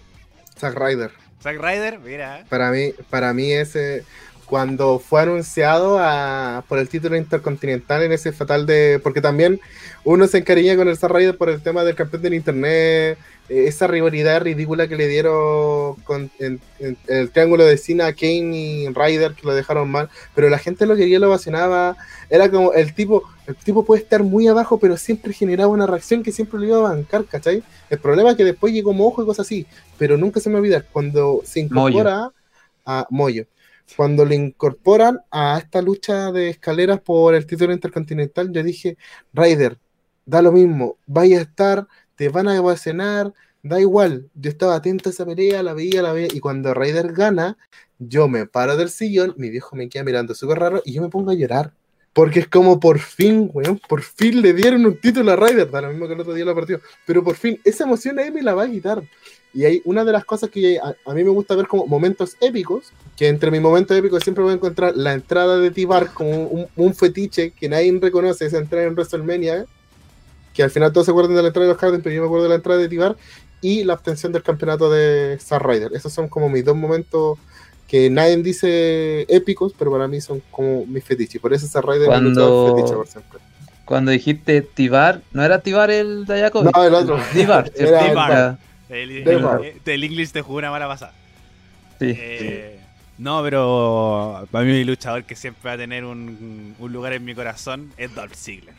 Zack Ryder. Zack Ryder, mira. Para mí, para mí ese cuando fue anunciado a- por el título intercontinental en ese fatal de porque también uno se encariña con el Ryder por el tema del campeón del internet eh, esa rivalidad ridícula que le dieron con en- en el triángulo de Cena, Kane y Ryder que lo dejaron mal pero la gente lo quería lo ovacionaba era como el tipo el tipo puede estar muy abajo pero siempre generaba una reacción que siempre lo iba a bancar ¿cachai? el problema es que después llegó Mojo y cosas así pero nunca se me olvida cuando se incorpora a Moyo cuando le incorporan a esta lucha de escaleras por el título intercontinental, yo dije, Ryder, da lo mismo, vaya a estar, te van a ovacionar, da igual. Yo estaba atento a esa pelea, la veía, la veía, y cuando Ryder gana, yo me paro del sillón, mi viejo me queda mirando súper raro y yo me pongo a llorar. Porque es como por fin, weón, por fin le dieron un título a Ryder, da lo mismo que el otro día lo partió, pero por fin, esa emoción ahí me la va a quitar. Y hay una de las cosas que a, a mí me gusta ver como momentos épicos, que entre mis momentos épicos siempre voy a encontrar la entrada de T-Bar como un, un fetiche que nadie reconoce, esa entrada en WrestleMania, que al final todos se acuerdan de la entrada de los Harden, pero yo me acuerdo de la entrada de T-Bar y la obtención del campeonato de Zack Ryder. Esos son como mis dos momentos que nadie dice épicos, pero para mí son como mis fetiches. Por eso es mi Cuando- luchador fetiche por siempre. Cuando dijiste Tibar, ¿no era Tibar el Dayakovic? No, el otro. Tibar. Era El, eh, el English te jugó una mala pasada. sí. Eh, no, pero para mí mi luchador que siempre va a tener un, un lugar en mi corazón es Dolph Ziggler.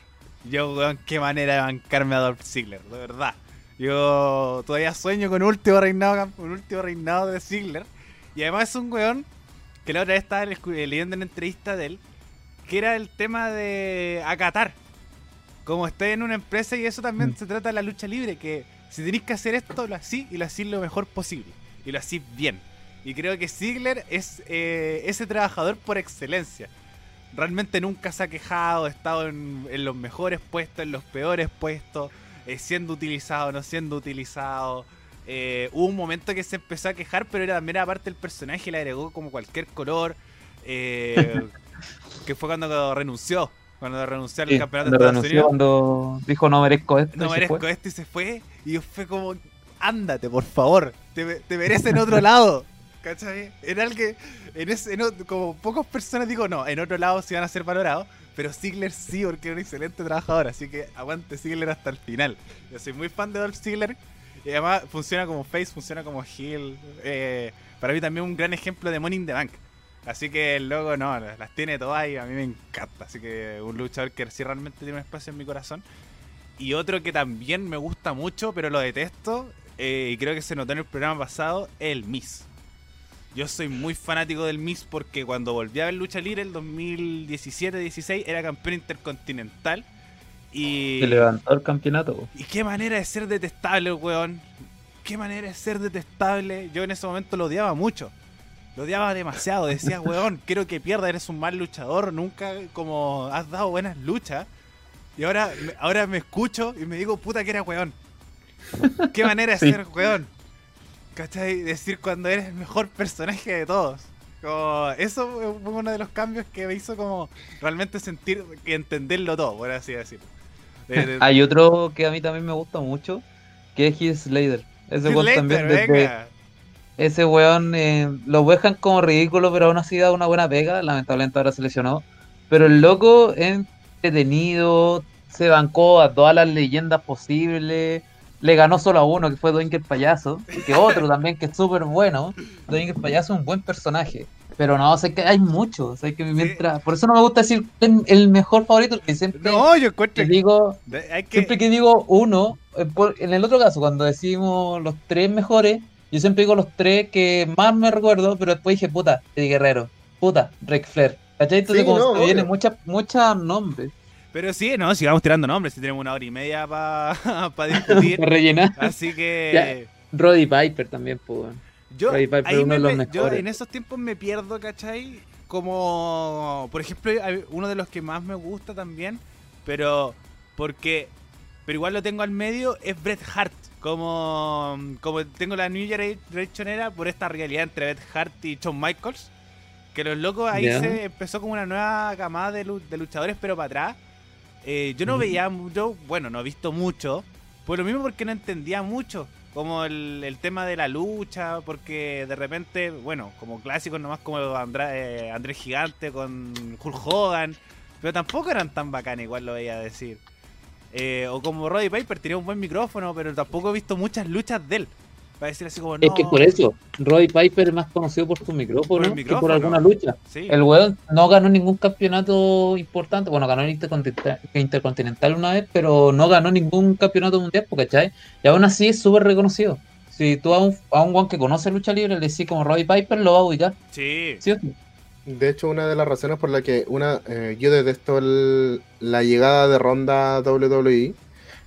Yo, weón, qué manera de bancarme a Dolph Ziggler, de verdad. Yo todavía sueño con un último reinado, un último reinado de Ziggler. Y además es un weón que la otra vez estaba escu- leyendo una entrevista de él, que era el tema de acatar. Como esté en una empresa y eso también Mm. se trata de la lucha libre, que si tenéis que hacer esto, lo así y lo hacís lo mejor posible. Y lo hacís bien. Y creo que Ziggler es eh, ese trabajador por excelencia. Realmente nunca se ha quejado, ha estado en, en los mejores puestos, en los peores puestos, eh, siendo utilizado, no siendo utilizado. Eh, hubo un momento que se empezó a quejar, pero era también era parte del personaje, le agregó como cualquier color. eh, que fue cuando renunció. Cuando renunció al Sí, campeonato de Estados renunció, Unidos cuando dijo no merezco esto. no se merezco esto y se fue. Y yo fue como, ándate, por favor. Te, te mereces en otro lado. ¿Cachai? Era el que, en ese, en como pocas personas digo, no, en otro lado sí van a ser valorados. Pero Ziggler sí, porque es un excelente trabajador. Así que aguante Ziggler hasta el final. Yo soy muy fan de Dolph Ziggler. Y además funciona como face, funciona como heel. Eh, para mí también un gran ejemplo de Money in the Bank. Así que el logo no, las tiene todas y a mí me encanta. Así que un luchador que sí realmente tiene un espacio en mi corazón. Y otro que también me gusta mucho, pero lo detesto, eh, y creo que se notó en el programa pasado, el Miss. Yo soy muy fanático del Miss porque cuando volví a ver Lucha Libre el 2017-16 era campeón intercontinental. Y, Se levantó el campeonato. po. y qué manera de ser detestable, weón. Qué manera de ser detestable. Yo en ese momento lo odiaba mucho. Lo odiaba demasiado. Decía, weón, quiero que pierda, eres un mal luchador. Nunca como has dado buenas luchas. Y ahora, me- ahora me escucho y me digo, puta que era weón. Qué manera de Sí. ser weón. ¿Cachai? Decir cuando eres el mejor personaje de todos. Como, eso fue uno de los cambios que me hizo como realmente sentir y entenderlo todo, por así decirlo. De- de- Hay otro que a mí también me gusta mucho, que es Heath Slater. Ese Heath Ledger, también desde-. Ese weón eh, lo dejan como ridículo, pero aún así da una buena pega. Lamentablemente ahora se lesionó. Pero el loco es entretenido, se bancó a todas las leyendas posibles. Le ganó solo a uno, que fue Doink el Payaso. Que otro también, que es súper bueno. Doink el Payaso es un buen personaje. Pero no, sé que hay muchos. Sé que mientras... Por eso no me gusta decir el, el mejor favorito, porque siempre No, yo encuentro que digo, que siempre que digo uno, eh, en el otro caso, cuando decimos los tres mejores, yo siempre digo los tres que más me recuerdo, pero después dije, puta, Eddie Guerrero, puta, Ric Flair. ¿Cachai? Entonces, Sí, como no, vienen muchas muchos nombres Pero sí, no, sigamos tirando nombres, si tenemos una hora y media para discutir. para rellenar. Así que Roddy Piper también, pues. yo, Roddy Piper, uno me- de los me- yo mejores. en esos tiempos me pierdo, ¿cachai? Como, por ejemplo, uno de los que más me gusta también, pero porque, pero igual lo tengo al medio, es Bret Hart. Como, como tengo la New Generation era por esta realidad entre Beth Hart y Shawn Michaels. Que los locos ahí se empezó como una nueva camada de, lu- de luchadores, pero para atrás. Eh, yo no veía mucho, bueno, no he visto mucho, por lo mismo porque no entendía mucho. Como el, el tema de la lucha, porque de repente, bueno, como clásicos nomás como Andra- eh, Andrés Gigante con Hulk Hogan, pero tampoco eran tan bacanes, igual lo veía decir. Eh, o como Roddy Piper tenía un buen micrófono, pero tampoco he visto muchas luchas de él. Para decir así como, no. Es que por eso, Roddy Piper es más conocido por su micrófono, Por que por alguna lucha. Sí. El weón no ganó ningún campeonato importante. Bueno, ganó el Intercontinental, Intercontinental una vez, pero no ganó ningún campeonato mundial, ¿cachai? Y aún así es súper reconocido. Si tú a un, a un weón que conoce lucha libre le decís como Roddy Piper, lo va a ubicar. Sí. ¿sí o sí? De hecho, una de las razones por la que una eh, yo detesto el- la llegada de Ronda WWE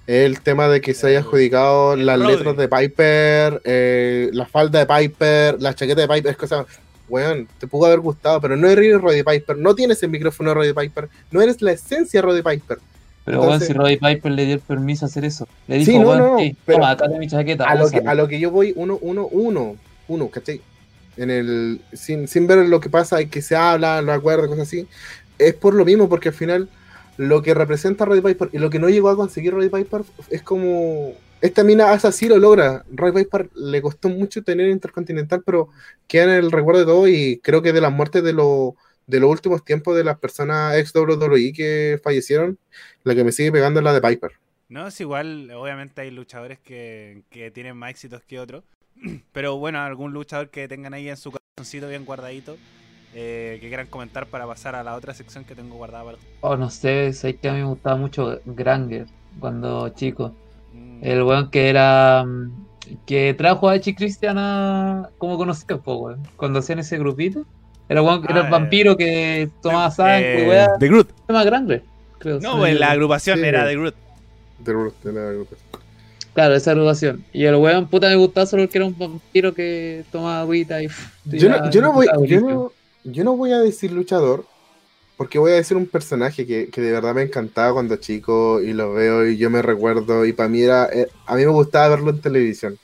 es el tema de que se haya adjudicado las letras de Piper, eh, la falda de Piper, la chaqueta de Piper, es cosa, weón, te pudo haber gustado, pero no eres Roddy Piper, no tienes el micrófono de Roddy Piper, no eres la esencia de Roddy Piper. Pero weón, Entonces- si Roddy Piper le dio el permiso a hacer eso. Le dijo, Sí, no, weón, no, sí, pero- toma, acá está mi chaqueta. A lo, que, úsala". a lo que yo voy, uno, uno, uno, uno, ¿cachai? En el, sin, sin ver lo que pasa y que se habla, los acuerdos, cosas así, es por lo mismo, porque al final lo que representa Roddy Piper y lo que no llegó a conseguir Roddy Piper es como. Esta mina hace así lo logra. Roddy Piper le costó mucho tener Intercontinental, pero queda en el recuerdo de todo y creo que de las muertes de, lo- de los últimos tiempos de las personas ex WWE que fallecieron, la que me sigue pegando es la de Piper. No, es igual, obviamente hay luchadores que, que tienen más éxitos que otros. Pero bueno, algún luchador que tengan ahí en su corazoncito bien guardadito, eh, que quieran comentar para pasar a la otra sección que tengo guardada para. Oh, no sé, sé que a mí me gustaba mucho Granger cuando chico. Mm, El weón que era. mm, que trajo a Echi Christian a. como conocido, po, weón. Cuando hacían ese grupito. Era, weón, que era Ah, el vampiro que tomaba sangre, eh, weón. The Groot. Se llama Granger, creo. No, Sí. pues la agrupación Sí. era The Groot. De Ruth, de la agrupación. Claro, esa agrupación. Y el weón, puta, me gustaba solo porque era un vampiro que tomaba agüita y. Yo no, tiraba- yo, no voy, yo, no, yo no voy a decir luchador, porque voy a decir un personaje que, que de verdad me encantaba cuando chico y lo veo y yo me recuerdo y para mí era, eh, a mí me gustaba verlo en televisión,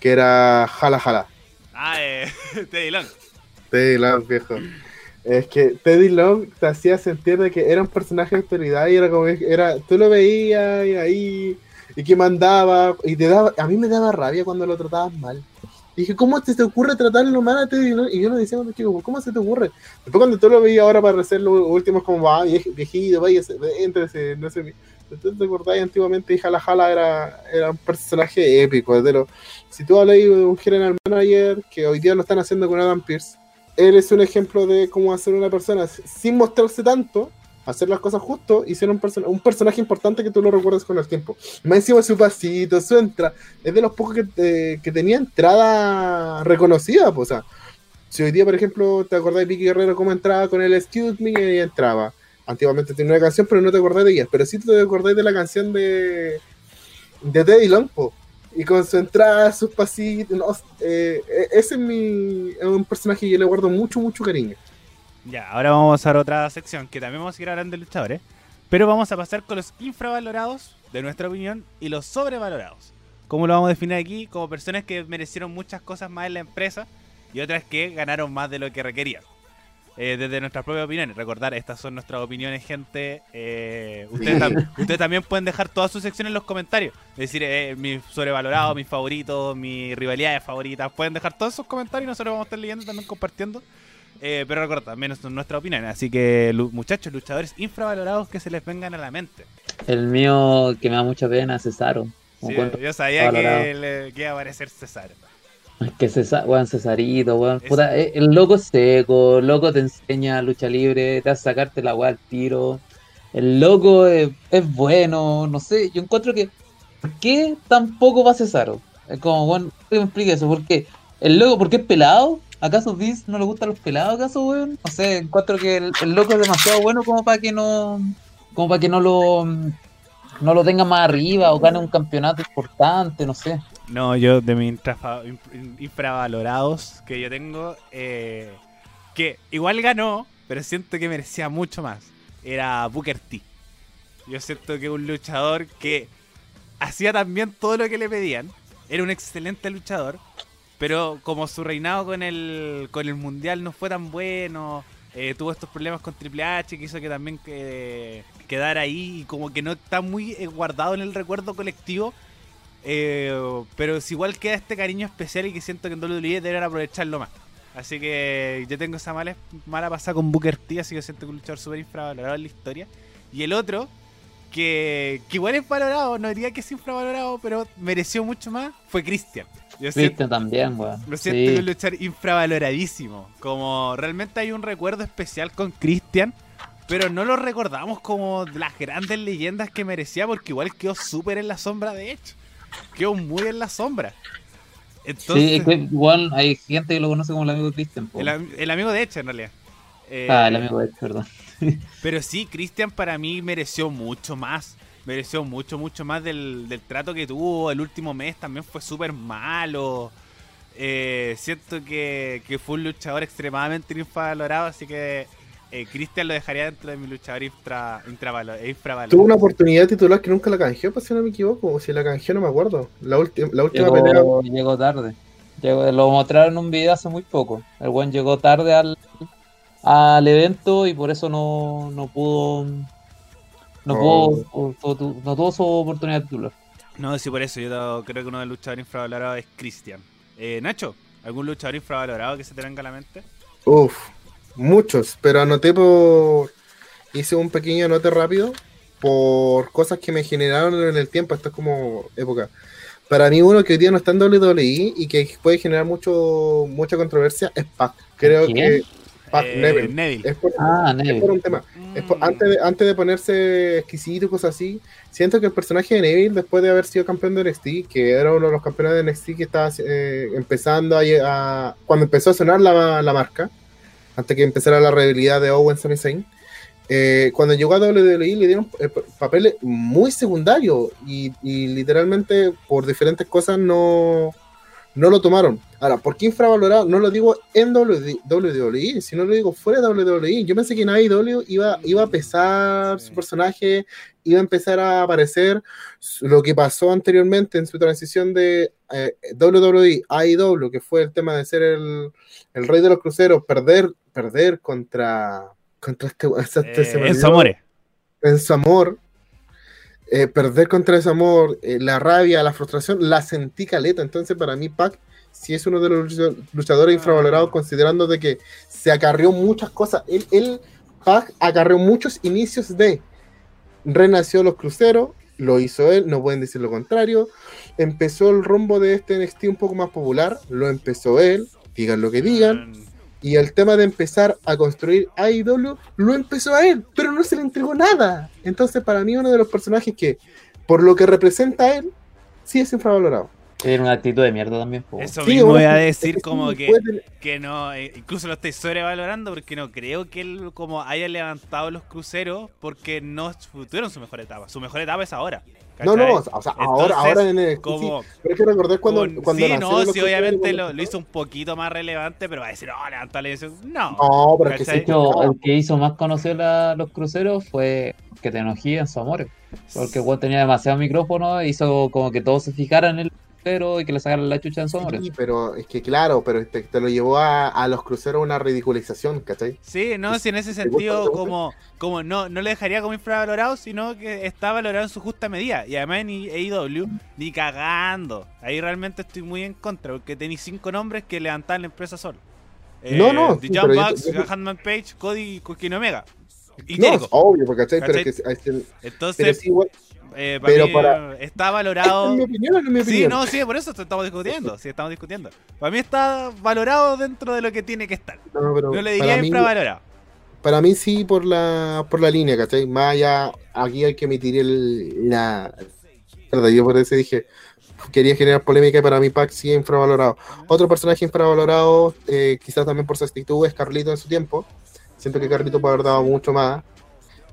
que era Jala Jala, Ah, eh, Teddy Long. Teddy Long, viejo. Es que Teddy Long te hacía sentir de que era un personaje de autoridad y era como, era, tú lo veías y ahí, y que mandaba, y te daba, a mí me daba rabia cuando lo tratabas mal. Dije, ¿cómo te, te ocurre tratarlo mal a Long? Y yo lo decía cuando chico, ¿cómo se te ocurre? Después cuando tú lo veías ahora para hacer los últimos como, va, viej- viejito, vaya, entrese, no sé, entonces te acordás antiguamente Jala Jala era, era un personaje épico, es lo- si tú hablas de un general manager que hoy día lo están haciendo con Adam Pierce, él es un ejemplo de cómo hacer una persona sin mostrarse tanto, hacer las cosas justo y ser un, person- un personaje importante que tú lo recuerdes con el tiempo. Más encima su pasito, su entrada, es de los pocos que, eh, que tenía entrada reconocida, pues, o sea, si hoy día, por ejemplo, te acordás de Vicky Guerrero cómo entraba con el Excuse Me y entraba. Antiguamente tenía una canción, pero no te acordás de ella. Pero sí te acordás de la canción de, de Teddy Long, po. Y con su entrada, sus pasitos. eh, eh, ese es mi es un personaje que yo le guardo mucho, mucho cariño. Ya, ahora vamos a otra sección que también vamos a seguir hablando de luchadores. Pero vamos a pasar con los infravalorados, de nuestra opinión, y los sobrevalorados. ¿Cómo lo vamos a definir aquí? Como personas que merecieron muchas cosas más en la empresa y otras que ganaron más de lo que requerían. Eh, desde nuestras propias opiniones. Recordar, estas son nuestras opiniones, gente. Eh, ustedes, tam- ustedes también pueden dejar todas sus secciones en los comentarios. Es decir, eh, mis sobrevalorados, mis favoritos, mis rivalidades favoritas. Pueden dejar todos sus comentarios y nosotros vamos a estar leyendo también compartiendo. Eh, pero recuerda, también son nuestras opiniones. Así que, muchachos, luchadores infravalorados que se les vengan a la mente. El mío que me da mucha pena es Cesaro. Sí, yo sabía que, le, que iba a aparecer César. Es que César, weón, Cesarito, weón. Es- Puta, eh, el loco es seco, el loco te enseña lucha libre, te hace sacarte la weá al tiro. El loco es, es bueno, no sé, yo encuentro que. ¿Por qué tampoco va Cesaro? Es como, bueno, que me explique eso, ¿por qué? El loco, ¿por qué es pelado? ¿Acaso Vince no le gustan los pelados, acaso, weón? No sé, encuentro que el, loco es demasiado bueno como para que no. como para que no lo. no lo tenga más arriba o gane un campeonato importante, no sé. No, yo de mis infravalorados que yo tengo, eh, que igual ganó, pero siento que merecía mucho más, era Booker T. Yo siento que un luchador que hacía también todo lo que le pedían. Era un excelente luchador. Pero como su reinado con el, con el mundial no fue tan bueno, eh, tuvo estos problemas con Triple H que hizo que también que, quedara ahí y como que no está muy eh, guardado en el recuerdo colectivo. Eh, pero igual queda este cariño especial y que siento que en WWE deben aprovecharlo más. Así que yo tengo esa mala, mala pasada con Booker T, así que siento que un luchador súper infravalorado en la historia. Y el otro, que, que igual es valorado, no diría que es infravalorado, pero mereció mucho más, fue Christian. Yo siento, también, weón. lo siento Sí. un luchador infravaloradísimo. Como realmente hay un recuerdo especial con Christian, pero no lo recordamos como las grandes leyendas que merecía, porque igual quedó súper en la sombra, de hecho. Quedó muy en la sombra. Entonces, Sí, es que igual hay gente que lo conoce como el amigo de Christian. el, am- el amigo de hecho, en realidad. Eh, Ah, el amigo de Ed, perdón. Pero sí, Christian para mí mereció mucho más. Mereció mucho, mucho más del, del trato que tuvo. El último mes también fue súper malo. Eh, siento que, que fue un luchador extremadamente infravalorado, así que eh, Christian lo dejaría dentro de mi luchador infra, intravalo- infravalorado. Tuvo una oportunidad titular que nunca la canjeó, pues si no me equivoco. O si la canjeó, no me acuerdo. La, la última pelea. Llegó, llegó tarde. Llegó- lo mostraron en un video hace muy poco. El buen llegó tarde al, al evento y por eso no, no pudo. No, Oh. pudo, tu- tu- no tuvo su oportunidad titular. No, sí, por eso yo creo que uno de los luchadores infravalorados es Christian. Eh, Nacho, ¿algún luchador infravalorado que se te venga a la mente? Uf, muchos, pero anoté por. Hice un pequeño anote rápido por cosas que me generaron en el tiempo. Esto es como época. Para mí, uno que hoy día no está en WWE y que puede generar mucho mucha controversia es Pac. Creo ¿Quién? que Pac Eh, Neville. Neville. Es por, Ah, es Neville. por un tema. Es por- Mm. antes, de, antes de ponerse exquisito y cosas así, siento que el personaje de Neville, después de haber sido campeón de NXT, que era uno de los campeones de NXT que estaba eh, empezando a, Cuando empezó a sonar la, la marca, antes que empezara la rivalidad de Owen Sami Zayn, eh, cuando llegó a WWE le dieron eh, papeles muy secundarios y, y literalmente por diferentes cosas no, no lo tomaron. Ahora, ¿por qué infravalorado? No lo digo en WWE, sino lo digo fuera de WWE. Yo pensé que en AEW iba, iba a pesar su personaje, iba a empezar a aparecer lo que pasó anteriormente en su transición de eh, WWE a AEW, que fue el tema de ser el, el rey de los cruceros, perder, perder contra, contra este, este- se Eh, Enzo olvidó. Amore. en su amor, eh, perder contra ese amor, eh, la rabia, la frustración, la sentí caleta. Entonces, para mí, Pac sí es uno de los lucha- luchadores Ah. infravalorados, considerando de que se acarreó muchas cosas. Él, él, Pac, acarreó muchos inicios de renació los cruceros, lo hizo él, no pueden decir lo contrario. Empezó el rumbo de este NXT un poco más popular, lo empezó él, digan lo que digan. Y el tema de empezar a construir AEW lo empezó a él, pero no se le entregó nada. Entonces, para mí, uno de los personajes que, por lo que representa él, sí es infravalorado. Tiene una actitud de mierda también. po. Eso Sí, mismo bueno, voy a es decir sí, como que, puede que no, eh, incluso lo estoy sobrevalorando porque no creo que él como haya levantado los cruceros porque no tuvieron su mejor etapa. Su mejor etapa es ahora. No, no, o sea, ahora, Entonces, ahora en sí, Como, pero hay que recordar cuando, con- cuando sí, no, los sí, obviamente lo, lo hizo un poquito más relevante, pero va a decir, oh, levantó la edición. No. No, pero es que sí, hecho, el que hizo más conocer a los cruceros fue que te enojí en su amor. Porque el weón tenía demasiado micrófono, hizo como que todos se fijaran en el crucero y que le sacaran la chucha en su amor. Sí, pero es que claro, pero te, te lo llevó a, a los cruceros una ridiculización, ¿cachai? Sí, no, si en ese sentido, como, como no, no le dejaría como infravalorado, sino que está valorado en su justa medida. Y además en AEW, ni cagando. Ahí realmente estoy muy en contra, porque tenéis cinco nombres que levantan la empresa solo. Eh, No, no, The sí, pero yo- yo- Handman Page, Cody y Coquino Omega. Y No, es obvio, porque, ¿cachai? Pero, ¿Cachai? es que, es pero Entonces, sí, igual, eh, para pero mí, para- está valorado. es mi opinión, es mi Sí, opinión. no, sí, por eso estamos discutiendo. Sí, estamos discutiendo. Para mí está valorado dentro de lo que tiene que estar. No, pero No le diría mí- infravalorado. Para mí sí por la por la línea, ¿cachai? Más allá, aquí hay que emitir el, la... Verdad, yo por eso dije, quería generar polémica y para mí Pac sí es infravalorado. Otro personaje infravalorado, eh, quizás también por su actitud, es Carlito en su tiempo. Siento que Carlito puede haber dado mucho más.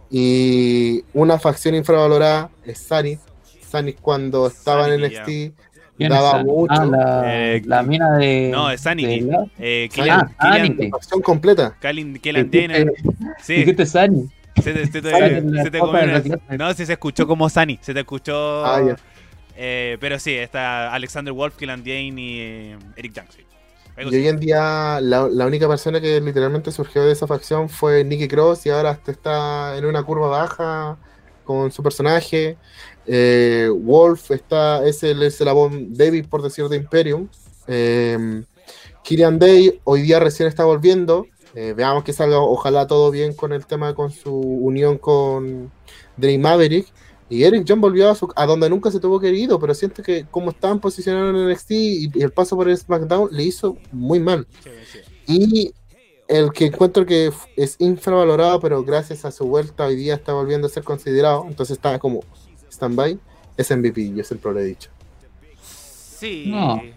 Y una facción infravalorada es Sanis. Sanis cuando estaba en. NXT ¿Quién daba mucho. Ah, la, Eh, la mina de. No, es Sanity. de la- Eh, Ah, Killian, Sanity. Killian, facción completa. Killian Jenner. Sí, Dijiste Sunny. se te, se te- te una-. No, si se escuchó como Sunny. Se te escuchó. Ah, ya. Eh, pero sí, está Alexander Wolf, Killian Dane y eh, Eric Young. Y hoy en día la, la única persona que literalmente surgió de esa facción fue Nicky Cross y ahora hasta está en una curva baja con su personaje. Eh, Wolf está, es el eslabón débil, por decir, de Imperium. Eh, Kirian Day hoy día recién está volviendo. Eh, veamos que salga, ojalá todo bien con el tema, con su unión con Drake Maverick. Y Eric John volvió a, su- a donde nunca se tuvo querido, pero siento que como estaban posicionados en NXT y, y el paso por el SmackDown le hizo muy mal. Sí, sí. Y el que encuentro que es infravalorado, pero gracias a su vuelta hoy día está volviendo a ser considerado, entonces está como stand-by, es MVP, yo siempre lo he dicho. Sí. No.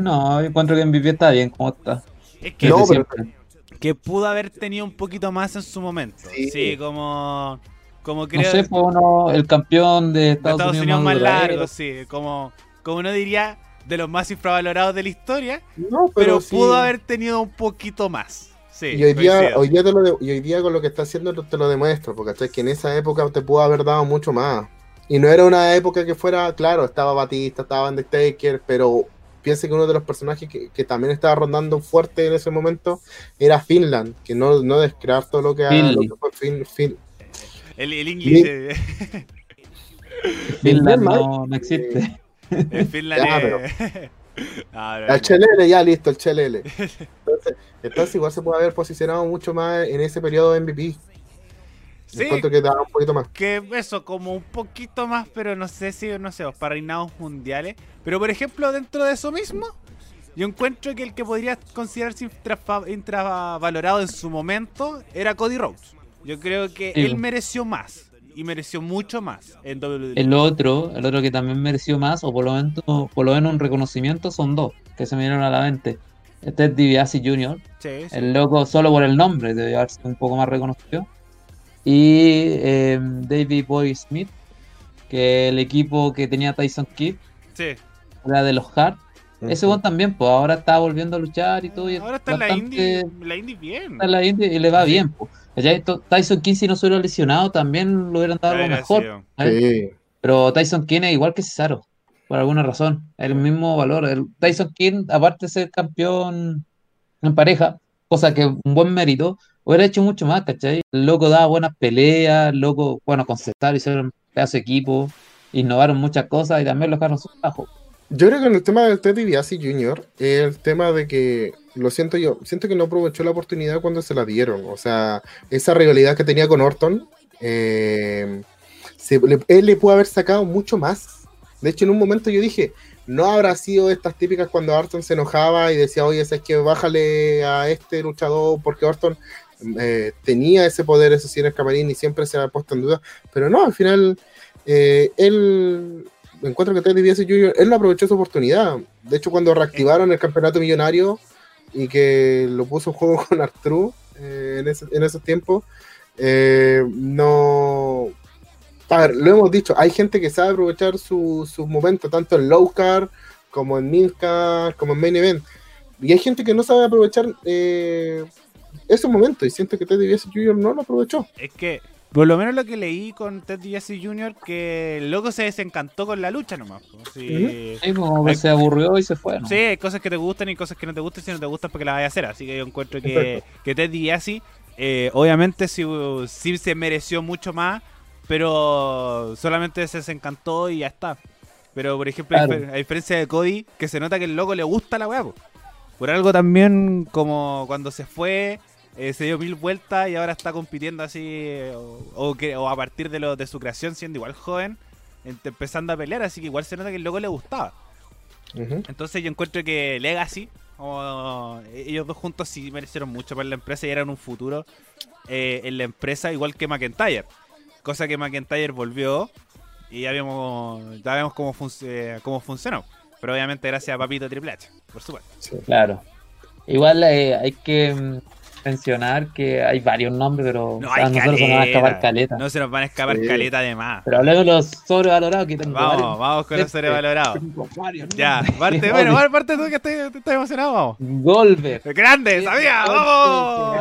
No, yo encuentro que MVP está bien como está. Es que, No, Desde pero- siempre. que pudo haber tenido un poquito más en su momento. Sí, Sí. como, como No creo sé, fue uno, el campeón de de Estados, Estados Unidos más largo, sí. Como, como uno diría, de los más infravalorados de la historia, No, pero, sí. pudo haber tenido un poquito más. Sí, Y hoy día, hoy día te lo de- y hoy día con lo que está haciendo te lo demuestro, porque ¿cachai? que en esa época te pudo haber dado mucho más. Y no era una época que fuera, claro, estaba Batista, estaba Undertaker, pero piense que uno de los personajes que, que también estaba rondando fuerte en ese momento era Finland, que no, no descrear todo lo que, ha- lo que fue Fin- Fin- El, el inglés eh, Finland no, no existe. el Finland Ya, es- pero- Ah, no, El. Chelele, ya listo, el Chelele. Entonces, entonces igual se puede haber posicionado mucho más en ese periodo de MVP. Sí, Encuentro que daba un poquito más. que eso, como un poquito más, pero no sé si, no sé, para reinados mundiales. Pero por ejemplo, dentro de eso mismo, yo encuentro que el que podría considerarse infravalorado en su momento era Cody Rhodes. Yo creo que Sí. él mereció más. Y mereció mucho más en WWE. El otro, el otro que también mereció más, o por lo menos, por lo menos un reconocimiento, son dos que se me dieron a la mente. Este es DiBiase Jr., Sí, sí. el loco solo por el nombre debe haber sido un poco más reconocido. Y eh, David Boy Smith, que el equipo que tenía Tyson Kidd Sí. era de los Hart. Ese one también, pues ahora está volviendo a luchar y todo. Y Ahora está en la bastante- indie, la indie bien. está en la indie y le va bien. Pues. Tyson Kidd, si no se hubiera lesionado, también lo hubieran dado mejor. ¿sabes? Sí. Pero Tyson Kidd es igual que Cesaro, por alguna razón. El mismo valor. El Tyson Kidd, aparte de ser campeón en pareja, cosa que un buen mérito, hubiera hecho mucho más, ¿cachai? El loco daba buenas peleas, el loco, bueno, con Cesaro hicieron un pedazo de equipo, innovaron muchas cosas y también lo dejaron abajo. Yo creo que en el tema del Ted DiBiase Jr., el tema de que, lo siento yo, siento que no aprovechó la oportunidad cuando se la dieron. O sea, esa rivalidad que tenía con Orton, eh, él le pudo haber sacado mucho más. De hecho, en un momento yo dije, no habrá sido estas típicas cuando Orton se enojaba y decía, oye, es que bájale a este luchador, porque Orton eh, tenía ese poder, eso sí, en el camarín y siempre se ha puesto en duda. Pero no, al final, eh, él encuentro que Ted DiBiase Jr. él no aprovechó su oportunidad. De hecho, cuando reactivaron el campeonato millonario y que lo puso en juego con Artru eh, en, esos tiempos, eh, no. A ver, lo hemos dicho, hay gente que sabe aprovechar su- sus momentos, tanto en low card como en mid como en main event. Y hay gente que no sabe aprovechar eh, esos momentos, y siento que Ted DiBiase Jr. no lo aprovechó. Es que, por lo menos lo que leí con Ted DiBiase Jr., que el loco se desencantó con la lucha nomás. Sí, Sí, como que Hay- se aburrió y se fue. ¿no? Sí, hay cosas que te gustan y cosas que no te gustan. Si no te gustan, porque las vayas a hacer. Así que yo encuentro que, que Ted DiBiase, eh, obviamente, sí, sí se mereció mucho más, pero solamente se desencantó y ya está. Pero, por ejemplo, a Claro. difer- a diferencia de Cody, que se nota que el loco le gusta la weá. po. Por algo también, como cuando se fue, eh, se dio mil vueltas y ahora está compitiendo así, eh, o, o que, o a partir de, lo, de su creación, siendo igual joven, empezando a pelear. Así que igual se nota que el loco le gustaba. Entonces yo encuentro que Legacy, o ellos dos juntos sí merecieron mucho para la empresa y eran un futuro eh, en la empresa igual que McIntyre. Cosa que McIntyre volvió y ya vemos, ya vemos cómo, func- eh, cómo funcionó. Pero obviamente gracias a Papito Triple H, por supuesto. Sí. Claro. Igual eh, hay que mm, mencionar que hay varios nombres, pero No o sea, nosotros se nos va a escapar caleta. No se nos van a escapar Sí. caleta de más. Pero hablemos de los sobrevalorados que tengo Vamos, varios. vamos con los sobrevalorados. Ya, parte, bueno, parte tú que estás, estás emocionado, vamos. Goldberg. Grande, sabía, vamos.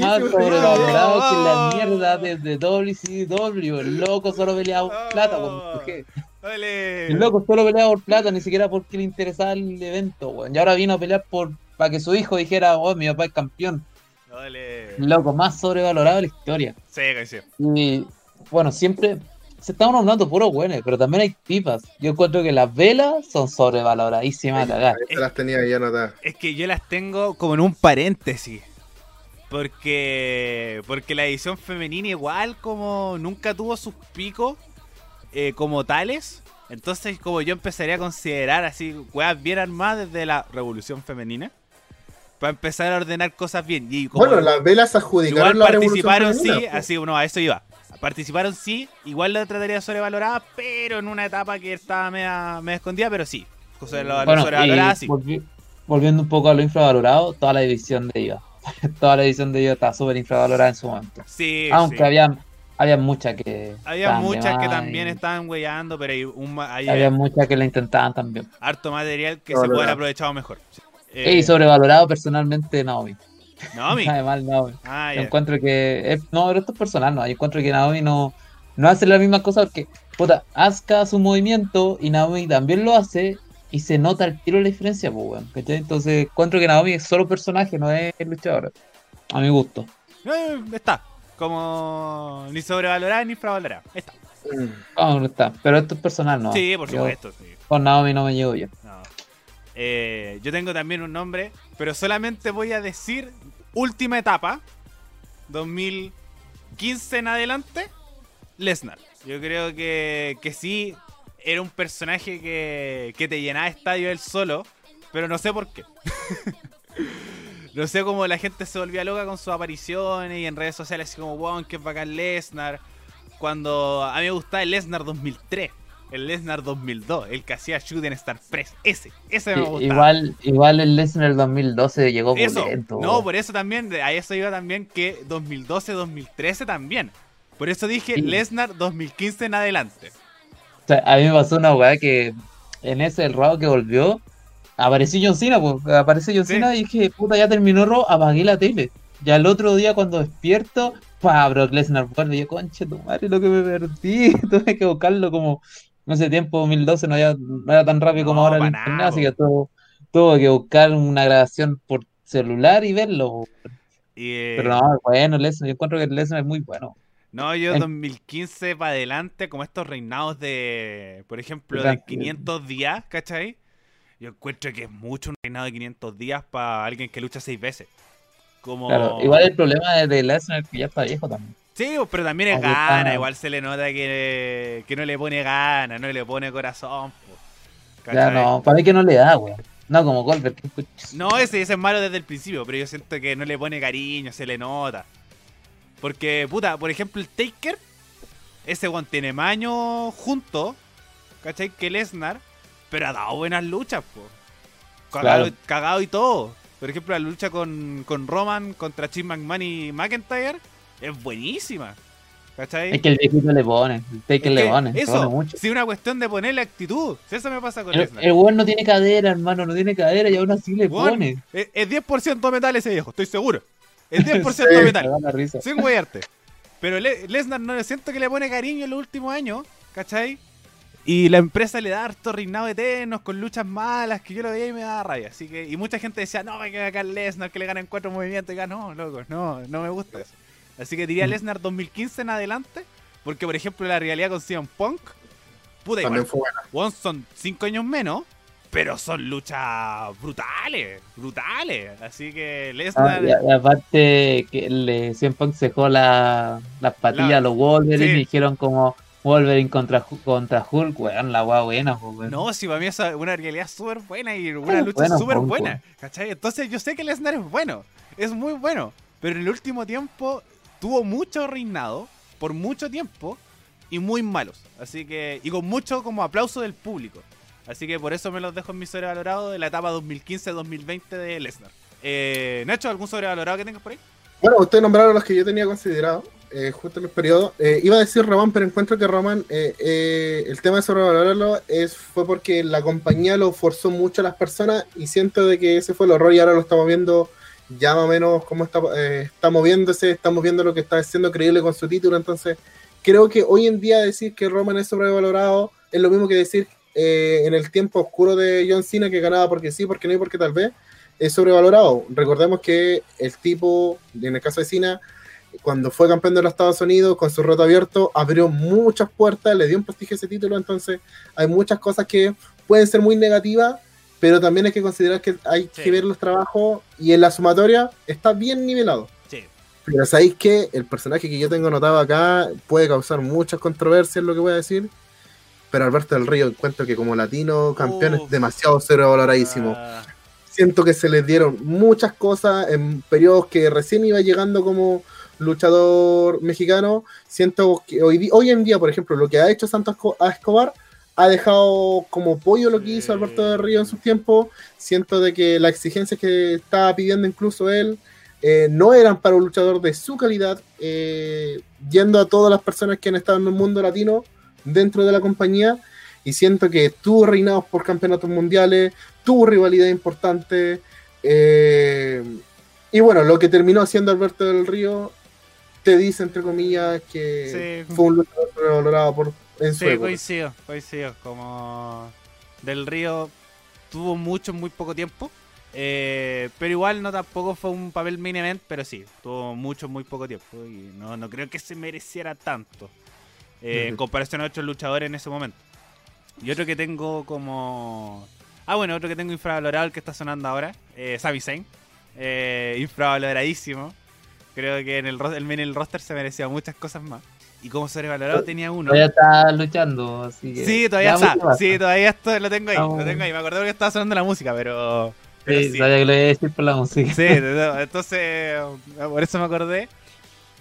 Más sobrevalorado que la mierda desde WCW. El loco solo peleaba plata con mujer. Dale. El loco solo peleaba por plata, ni siquiera porque le interesaba el evento, weón. Y ahora vino a pelear por para que su hijo dijera, oh, mi papá es campeón. Dale. El loco más sobrevalorado de la historia. Sí, que sí. Y bueno, siempre se están nombrando puros buenos, pero también hay pipas. Yo encuentro que las velas son sobrevaloradísimas a se las tenía ya anotadas. Es que yo las tengo como en un paréntesis. Porque porque la edición femenina igual como nunca tuvo sus picos eh, como tales. Entonces como yo empezaría a considerar así, weas bien armadas desde la revolución femenina. Para empezar a ordenar cosas bien. Y como Bueno, las velas adjudicaron igual la participaron revolución sí, femenina, pues. así, no, a eso iba. Participaron sí, igual la trataría sobrevalorada, pero en una etapa que estaba media, media escondida, pero sí. Sobre lo, Bueno, sobrevalorada y sí. volvi- volviendo un poco a lo infravalorado, toda la división de IVA. toda la división de IVA está súper infravalorada en su momento. Sí, Aunque sí. había, había muchas que. Había muchas que también y estaban weyando, pero hay, un, hay Había muchas que la intentaban también. harto material que se puede haber aprovechado mejor. Eh, y sobrevalorado personalmente Naomi. Naomi. Además, Naomi. Ah, Yo encuentro que. es- no, pero esto es personal, no. Yo encuentro que Naomi no, no hace la misma cosa porque, puta, Asuka su movimiento y Naomi también lo hace y se nota el tiro la diferencia, pues, weón. ¿cachai? Entonces, encuentro que Naomi es solo personaje, no es luchadora. A mi gusto. Eh, está. Como ni sobrevalorada ni infravalorada. Está. Ah, no está. Pero esto es personal, ¿no? sí, por Yo supuesto. sí. con Naomi no me llevo yo. No. Eh, yo tengo también un nombre, pero solamente voy a decir última etapa, 2015 en adelante, Lesnar. Yo creo que, que sí, era un personaje que, que te llenaba estadio él solo, pero no sé por qué. no sé cómo la gente se volvía loca con sus apariciones y en redes sociales así como, wow, que bacán Lesnar. Cuando a mí me gustaba el Lesnar 2003. El Lesnar 2002, el que hacía Shoot en Star Press. Ese, ese me gustaba. igual, igual el Lesnar 2012 llegó Eso, pulento. no, por eso también, a eso iba también que 2012-2013 también. Por eso dije Sí. Lesnar 2015 en adelante. O sea, a mí me pasó una weá que en ese Raw que volvió, apareció John Cena, pues, apareció John Sí. Cena y dije, puta, ya terminó Raw, apagué la tele. Ya el otro día cuando despierto, pa, Brock Lesnar vuelve, yo, conche tu madre, lo que me perdí. Tuve que buscarlo como, en ese tiempo, 2012, no, había- no era tan rápido como No, ahora el internet, nada, así que tuve, tuve que buscar una grabación por celular y verlo. Y, eh, Pero no, bueno, Lesnar, yo encuentro que Lesnar es muy bueno. No, yo En- 2015 para adelante, como estos reinados de, por ejemplo, de Tranquilo. 500 días, ¿cachai? Yo encuentro que es mucho un reinado de 500 días para alguien que lucha seis veces. Como... Claro, igual el problema de, de Lesnar es que ya está viejo también. Sí, pero también es gana, igual se le nota que, que no le pone gana, no le pone corazón. po. Ya no, para mí que no le da, weón. No, como Goldberg. No, ese, ese es malo desde el principio, pero yo siento que no le pone cariño, se le nota. Porque, puta, por ejemplo, el Taker, ese one tiene más años juntos, ¿cachai? Que Lesnar, pero ha dado buenas luchas, po. Cagado, Claro. cagado y todo. Por ejemplo, la lucha con, con Roman contra Chip McMahon y McIntyre es buenísima, ¿cachai? Es que el viejito le pone, el Es le que pone, eso, pone mucho. sí, una cuestión de ponerle actitud. Si eso me pasa con Lesnar. el weón no tiene cadera, hermano, no tiene cadera y aún así le pone. Es, es 10% metal ese viejo, estoy seguro. Es 10% Sí. Me metal. Sin weyarte. Pero Le- Lesnar no le siento que le pone cariño en los últimos años, ¿cachai? Y la empresa le da harto reinado eternos con luchas malas que yo lo veía y me daba rabia. Así que, y mucha gente decía, no, hay que ganar Lesnar, que le ganen cuatro movimientos. Y acá, no, loco, no, no me gusta eso. Así que diría Mm. Lesnar 2015 en adelante, porque por ejemplo la realidad con CM Punk, puta, igual, weón, son cinco años menos, pero son luchas brutales, brutales. Así que Ah, Lesnar... y aparte que le siempre se dejó la, las patillas La- a los Wolverine sí. y dijeron como Wolverine contra, contra Hulk, weón, la weá buena, pues, weón. No, si para mí es una realidad súper buena y una lucha súper buena. ¿Cachai? Entonces yo sé que Lesnar es bueno, es muy bueno. Pero en el último tiempo tuvo mucho reinado, por mucho tiempo, y muy malos. Así que, y con mucho como aplauso del público. Así que por eso me los dejo en mi sobrevalorado de la etapa 2015-2020 de Lesnar. Eh, Nacho, ¿algún sobrevalorado que tengas por ahí? Bueno, ustedes nombraron los que yo tenía considerado, eh, justo en el periodo. Eh, iba a decir Roman, pero encuentro que Roman, eh, eh, el tema de sobrevalorarlo es, fue porque la compañía lo forzó mucho a las personas y siento de que ese fue el horror y ahora lo estamos viendo ya más o menos cómo está, eh, está moviéndose, estamos viendo lo que está haciendo creíble con su título, entonces creo que hoy en día decir que Roman es sobrevalorado es lo mismo que decir eh, en el tiempo oscuro de John Cena que ganaba porque sí, porque no y porque tal vez es sobrevalorado. Recordemos que el tipo, en el caso de Cena, cuando fue campeón de los Estados Unidos con su reto abierto, abrió muchas puertas, le dio un prestigio a ese título, entonces hay muchas cosas que pueden ser muy negativas, pero también hay que considerar que hay Sí. que ver los trabajos y en la sumatoria está bien nivelado. Sí. Pero sabéis que el personaje que yo tengo anotado acá puede causar muchas controversias, lo que voy a decir. Pero Alberto del Río encuentro que como latino campeón Uf. es demasiado sobrevaloradísimo. Ah, Siento que se les dieron muchas cosas en periodos que recién iba llegando como luchador mexicano. Siento que hoy, en día, por ejemplo, lo que ha hecho Santos a Escobar ha dejado como pollo lo que hizo Alberto del Río en sus tiempos. Siento de que las exigencias que estaba pidiendo incluso él eh, no eran para un luchador de su calidad, eh, yendo a todas las personas que han estado en el mundo latino dentro de la compañía. Y siento que tuvo reinados por campeonatos mundiales, tuvo rivalidad importante. eh, y bueno, lo que terminó haciendo Alberto del Río, te dice entre comillas que Sí. fue un luchador sobrevalorado por, en su Sí, época. coincido, coincido. Como Del Río tuvo mucho en muy poco tiempo. eh, pero igual no tampoco fue un papel main event, pero sí, tuvo mucho en muy poco tiempo. Y no, no creo que se mereciera tanto. eh, En comparación a otros luchadores en ese momento. Y otro que tengo como. Ah, bueno, otro que tengo infravalorado, el que está sonando ahora. Eh, Sami Zayn. Eh, infravaloradísimo. Creo que en el, ro- el main el roster se merecía muchas cosas más. Y como sobrevalorado tenía uno. Todavía está luchando, así que. Sí, todavía está. Sí, todavía esto, lo tengo ahí. Vamos. Lo tengo ahí. Me acordé porque estaba sonando la música, pero. pero Sí, sí. sabía que lo iba a decir por la música. Sí, entonces. eh, Por eso me acordé.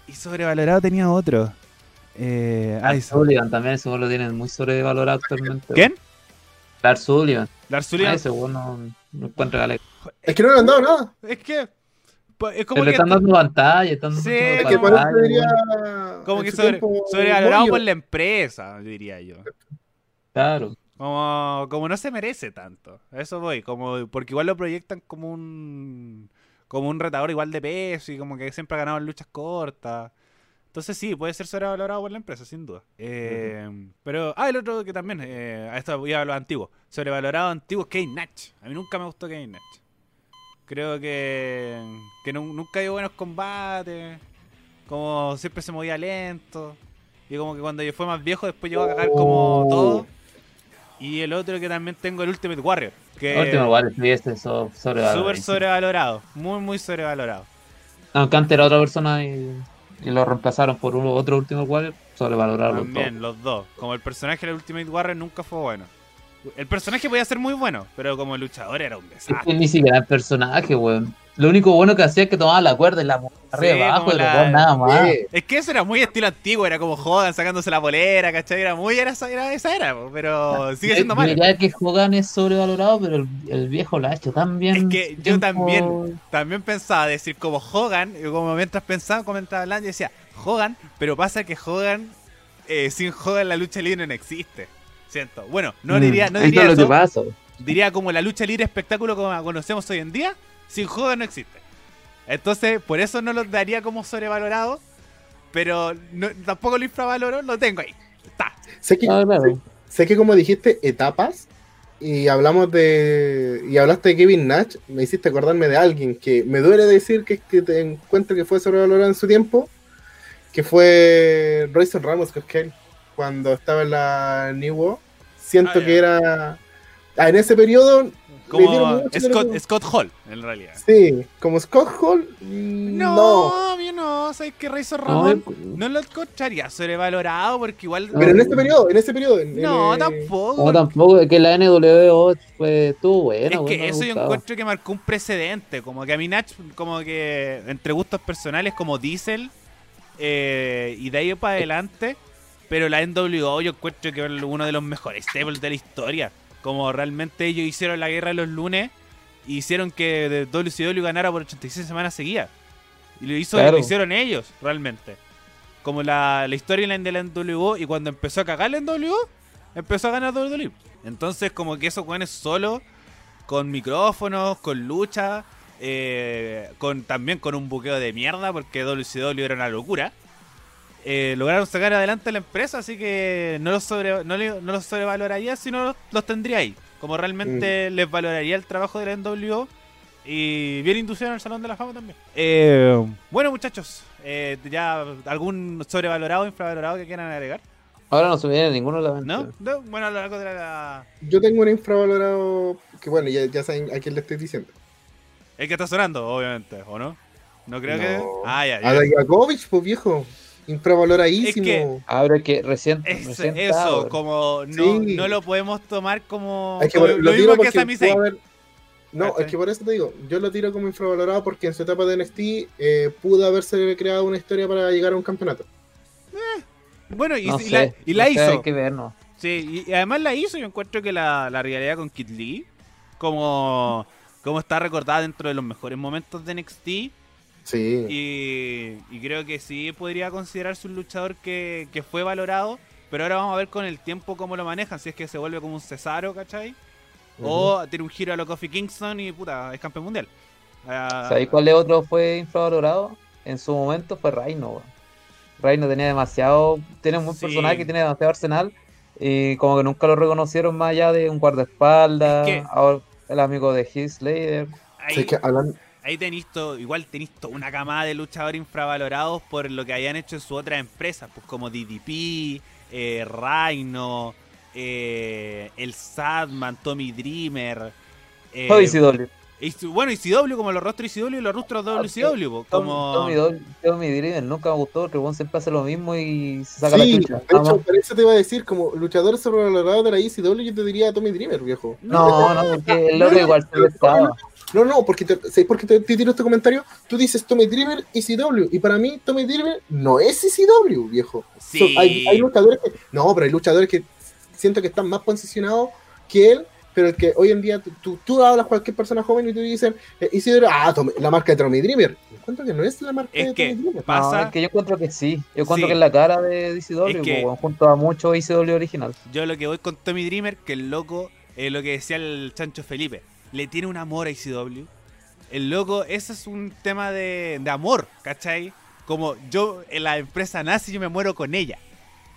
Y sobrevalorado tenía otro. Eh, Lars Sullivan también, ese lo tienen muy sobrevalorado actualmente. ¿Quién? Lars Sullivan. Lars Ah, Sullivan. ese weón no, no encuentra. Es que no le han dado nada. Es que. Es Pero como le que. están dando pantalla, están dando Sí, que pantalla. Como que sobre, sobrevalorado por la empresa, diría yo. Claro. Como, como no se merece tanto. A eso voy. Como, porque igual lo proyectan como un. Como un retador igual de peso y como que siempre ha ganado en luchas cortas. Entonces sí, puede ser sobrevalorado por la empresa, sin duda. Eh, Pero, ah, el otro que también, eh, a esto voy a los antiguos. Sobrevalorado antiguo, Kane Natch. A mí nunca me gustó Kane Natch. Creo que, que nu- nunca dio buenos combates. Como siempre se movía lento. Y como que cuando yo fue más viejo, después llegó a cagar como Oh. todo. Y el otro que también tengo, el Ultimate Warrior. Que último igual, sí, este so- sobrevalorado. súper sobrevalorado. Muy, muy sobrevalorado. Aunque antes era otra persona y, y lo reemplazaron por uno, otro último Warrior, sobrevaloraron los También, los dos. Como el personaje del Ultimate Warrior nunca fue bueno. El personaje podía ser muy bueno, pero como luchador era un Es desastre. que ni siquiera el personaje, weón. Lo único bueno que hacía es que tomaba la cuerda y la arriba Sí, abajo y la- nada más. Sí. Es que eso era muy estilo antiguo, era como Hogan sacándose la polera, ¿cachai? Era muy, era, esa- era esa era, po, pero sigue siendo Yo malo. diría que Hogan es sobrevalorado, pero el, el viejo lo ha hecho tan bien. Es que yo también. También pensaba decir como Hogan, y como mientras pensaba, comentaba hablando, y decía Hogan, pero pasa que Hogan, eh, sin Hogan la lucha libre no existe. Siento. Bueno, no Mm, diría, no diría es lo que pasa. diría como la lucha libre espectáculo como la conocemos hoy en día, sin Hogan no existe. Entonces, por eso no lo daría como sobrevalorado, pero no- tampoco lo infravaloro, lo tengo ahí. Está. Sé que, Ah, claro. sé que como dijiste, etapas, y hablamos de. y hablaste de Kevin Nash, me hiciste acordarme de alguien que me duele decir que, que te encuentro que fue sobrevalorado en su tiempo, que fue Royce Ramos Cosquel, cuando estaba en la New World. Siento Ah, que era. ah, en ese periodo. Como Scott, Scott Hall, en realidad. Sí, como Scott Hall. mm, No, No. mí no, sabes que Razor No, Ramón yo- no lo encontraría sobrevalorado porque igual. Pero en este periodo, en ese periodo. en- No, en, eh, tampoco. No, tampoco, es que la NWO fue, estuvo buena. es que me eso yo encuentro que marcó un precedente. Como que a mí Nach, como que entre gustos personales como Diesel eh, y de ahí para adelante. Pero la NWO yo encuentro que es uno de los mejores staples de la historia. Como realmente ellos hicieron la guerra de los lunes. y Hicieron que WCW ganara por 86 semanas seguidas. Y lo, hizo, Claro. lo hicieron ellos, realmente. Como la, la storyline de la NWO. Y cuando empezó a cagar la NWO, empezó a ganar WWE. Entonces, como que esos weones solo, con micrófonos, con lucha, eh, con también con un buqueo de mierda, porque WCW era una locura. Eh, lograron sacar adelante la empresa, así que no los, sobre, no, le- no los sobrevaloraría, sino los, los tendría ahí. Como realmente les valoraría el trabajo de la NWO y bien inducido en el Salón de la Fama también. Eh, bueno, muchachos, eh, ya algún sobrevalorado, infravalorado que quieran agregar, Ahora no se me viene ninguno a la mente. ¿no? No, Bueno, a lo largo de la... Yo tengo un infravalorado que, bueno, ya, ya saben a quién le estoy diciendo. El que está sonando, obviamente, ¿o no? No creo que... Ah, ya, ya. A Dayakovich, pues viejo. Infravaloradísimo. Es que- Ah, es que recién. Es- recién eso, como no, Sí. no lo podemos tomar como, Es que como por- lo mismo que Sami haber- No, ¿Cachai? es que por eso te digo, yo lo tiro como infravalorado porque en su etapa de NXT eh, pudo haberse creado una historia para llegar a un campeonato. Bueno, y, No y sé, la, y la no sé, hizo. Hay que ver, ¿no? Sí, y, y además la hizo. Yo encuentro que la, la realidad con Kid Lee, como, como está recordada dentro de los mejores momentos de NXT, Sí. y, y creo que sí podría considerarse un luchador que, que fue valorado. Pero ahora vamos a ver con el tiempo cómo lo manejan. Si es que se vuelve como un Cesaro, ¿cachai? O tiene un giro a lo Kofi Kingston y puta, es campeón mundial. Ah, ¿Sabéis cuál de otro fue infravalorado? En su momento fue Reino. Reino tenía demasiado. Tiene un buen Sí. personaje, tiene demasiado arsenal. Y como que nunca lo reconocieron más allá de un guardaespaldas. Es que- ahora el amigo de Heath Slater. ahí- Sí, es que hablan- Ahí tenéis igual tenéis toda una camada de luchadores infravalorados por lo que habían hecho en sus otras empresas, pues como DDP, eh, Rhino, eh, el Sadman, Tommy Dreamer. eh, Oh, y su- bueno, ICW como los rostros ICW y los rostros WCW, pues, Tom- como... Tommy, Dreamer nunca me gustó porque weón siempre hace lo mismo y se saca Sí, la de chucha. hecho, Nada más. por eso te iba a decir, como luchador sobrevalorado de la ECW, yo te diría Tommy Dreamer, viejo. No, no, porque el loco igual se prestaba. No, no, porque te, ¿sabes por qué te, te tiro este comentario? Tú dices Tommy Dreamer, ECW, y para mí Tommy Dreamer no es ECW, viejo. Sí. So, hay, hay luchadores que. No, pero hay luchadores que siento que están más posicionados que él, pero el que hoy en día tú, tú, tú hablas a cualquier persona joven y tú dices, eh, Isidro, ah, Tommy- la marca de Tommy Dreamer. Encuentro que no es la marca Es de que Tommy Dreamer. pasa- No, es que yo encuentro que sí. Yo encuentro Sí. que es la cara de DCW, Es que- weón, junto a mucho ICW original. Yo lo que voy con Tommy Dreamer, que el loco, eh, lo que decía el chancho Felipe, le tiene un amor a ICW. El loco, ese es un tema de, de amor, ¿cachai? Como yo en la empresa nazi, yo me muero con ella.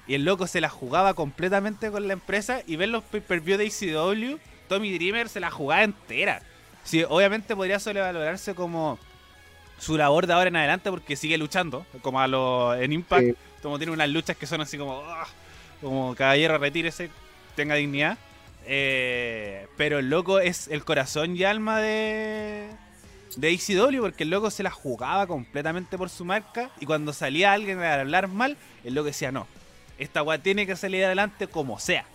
Y el loco se la jugaba completamente con la empresa y ver los pay-per-view de ICW, Tommy Dreamer se la jugaba entera. Sí, obviamente podría sobrevalorarse como su labor de ahora en adelante porque sigue luchando, como a lo, en Impact, Sí. como tiene unas luchas que son así como, "Ah", como caballero retírese, tenga dignidad. Eh, pero el loco es el corazón y alma de, de ECW porque el loco se la jugaba completamente por su marca y cuando salía alguien a hablar mal, el loco decía no, esta weá tiene que salir adelante como sea.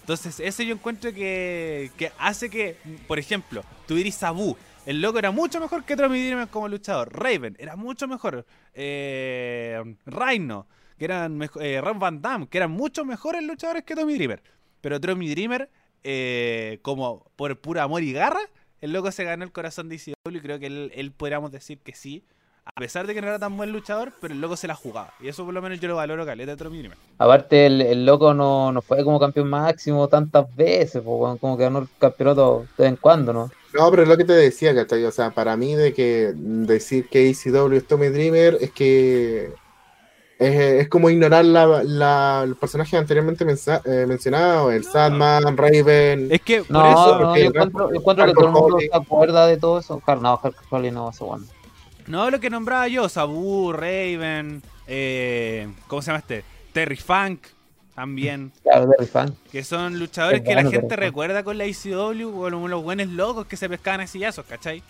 Entonces, ese yo encuentro que, que hace que, por ejemplo, tuvieras Sabu. El loco era mucho mejor que Tommy Dreamer como luchador. Raven era mucho mejor. Eh, Rhino, que eran eh, Ron Van Damme, que eran mucho mejores luchadores que Tommy Dreamer. Pero Tommy Dreamer, eh, como por pura amor y garra, el loco se ganó el corazón de ICW y creo que él, él podríamos decir que sí. A pesar de que no era tan buen luchador, pero el loco se la jugaba. Y eso por lo menos yo lo valoro caleta de Tommy Dreamer. Aparte, el, el loco no, no fue como campeón máximo tantas veces, como que ganó el campeonato de vez en cuando, ¿no? No, pero es lo que te decía, ¿cachai? O sea, para mí de que decir que ECW es Tommy Dreamer es que es, es como ignorar la, la, los personajes anteriormente eh, mencionados, el Sandman, Raven. Es que por No, eso... no, porque yo encuentro, yo encuentro que todo el mundo se acuerda de todo eso. No, Holly no, eso bueno. No, lo que nombraba yo, Sabu, Raven, eh, ¿cómo se llama este? Terry Funk, también, Claro, Derry Fan. que son luchadores Es que la gente Terry Funk. recuerda con la ICW, como los buenos locos que se pescaban a sillazos, ¿cachai?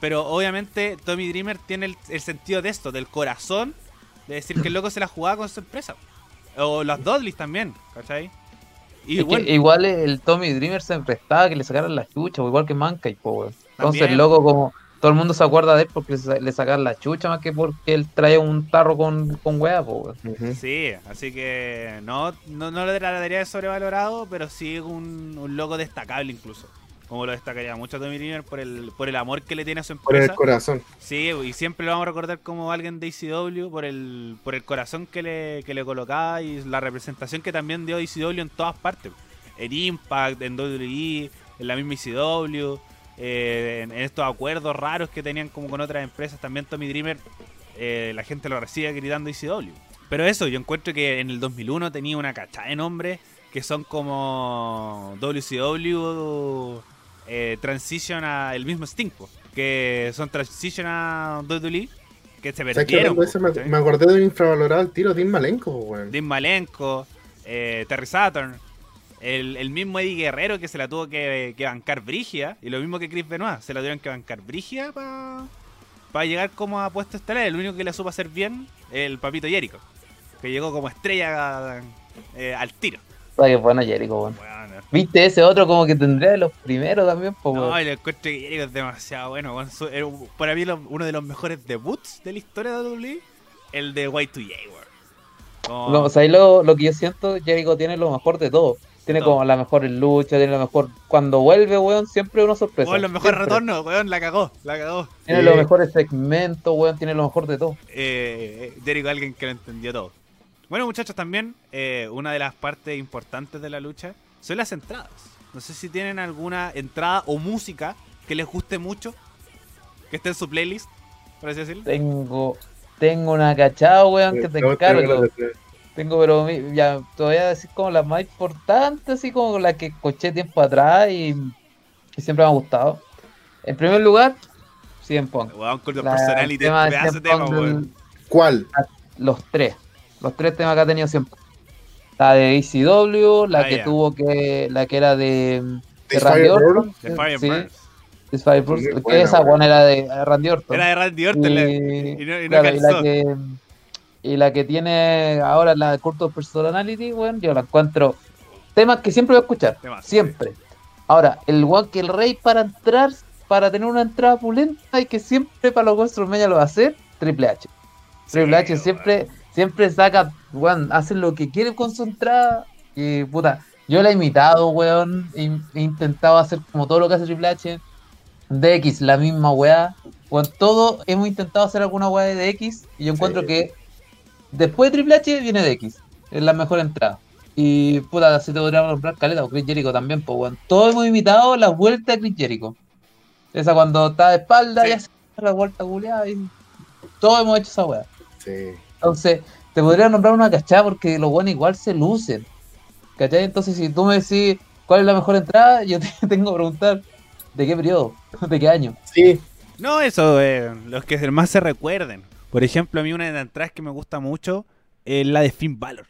Pero obviamente Tommy Dreamer tiene el, el sentido de esto, del corazón, de decir que el loco se la jugaba con su empresa. O las Dudleys también, ¿cachai? Y Es que bueno, igual el Tommy Dreamer se prestaba que le sacaran la chucha, o igual que Mankind, po, weón. Entonces el loco como todo el mundo se acuerda de él porque le sa- le sacaron la chucha más que porque él traía un tarro con, con hueá, po, weón. Ujú. Sí, así que no, no, no lo trataría de sobrevalorado, pero sí un, un loco destacable incluso. Como lo destacaría mucho Tommy Dreamer por el, por el amor que le tiene a su Por el empresa. corazón. Sí, y siempre lo vamos a recordar como alguien de ECW por el, por el corazón que le, que le colocaba y la representación que también dio ECW en todas partes. En Impact, en WWE, en la misma ECW, eh, en, en estos acuerdos raros que tenían como con otras empresas. También Tommy Dreamer, eh, la gente lo recibe gritando ECW. Pero eso, yo encuentro que en el 2001 tenía una cachada de nombres que son como WCW eh, Transition a el mismo Sting, po, que son Transition a WWE, que se perdieron. Po, me, me acordé de un infravalorado al tiro, Dean Malenko, weón. Dean Malenko, eh, Terry Saturn, el, el mismo Eddie Guerrero que se la tuvo que, que bancar Brigia, y lo mismo que Chris Benoit, se la tuvieron que bancar Brigia para llegar como a puesto estelar. El único que le supo hacer bien, el papito Jericho, que llegó como estrella eh, al tiro. Ay, qué bueno Jericho, weón. Bueno, ¿Viste ese otro como que tendría de los primeros también, po, no, lo encuentro que Jericho es demasiado bueno. Para mí lo- uno de los mejores debuts de la historia de WWE, el de Y2J, weón. Como- No, o sea, ahí lo, lo que yo siento, Jericho tiene lo mejor de todo. Tiene Todo. como la mejor lucha, tiene lo mejor. Cuando vuelve, weón, siempre una sorpresa. Weón, los mejores retornos, weón, la cagó, la cagó. Tiene los mejores segmentos, weón, tiene lo mejor de todo. eh, Jericho alguien que lo entendió todo. Bueno, muchachos, también eh, una de las partes importantes de la lucha son las entradas. No sé si tienen alguna entrada o música que les guste mucho, que esté en su playlist, por así decirlo. Tengo, tengo una cachada, weón, que te encargo. la Tengo, pero mi- ya, te voy a decir como las más importantes, así como las que escuché tiempo atrás y, y siempre me ha gustado. En primer lugar, 100 Punk. Weón, con los La- tema CM Punk weón. ¿Cuál? los tres. Los tres temas que ha tenido siempre. La de ECW, la Ah, que tuvo que. La que era de. de Randy Orton. The Fire sí, Fire que buena, esa buena. era de Randy Orton. Era de Randy Orton la- y, y no, y no claro, y la que y la que tiene ahora la de Cult of Personality, weón, yo la encuentro temas que siempre voy a escuchar, Temas, siempre. Ahora, el one que el rey para entrar, para tener una entrada pulenta y que siempre para los WrestleMania lo va a hacer, Triple H. Triple Sí, H siempre, siempre saca, weón, hace lo que quiere con su entrada. Y puta, yo la he imitado, weón. He, he intentado hacer como todo lo que hace Triple H. DX, la misma weá. Weón, todo hemos intentado hacer alguna weá de DX. Y yo encuentro Sí. que después de Triple H viene DX. Es la mejor entrada. Y puta, así te podría nombrar Caleta o Chris Jericho también, pues weón. Todos hemos imitado la vuelta de Chris Jericho. Esa cuando está de espalda Sí. y hace la vuelta culiada. Y... Todos hemos hecho esa weá. Sí. Entonces, te podría nombrar una cachada porque los buenos igual se lucen. ¿Cachai? Entonces, si tú me decís cuál es la mejor entrada, yo te tengo que preguntar de qué periodo, de qué año. Sí, No, eso, eh, los que más se recuerden. Por ejemplo, a mí una de las entradas que me gusta mucho es la de Finn Balor.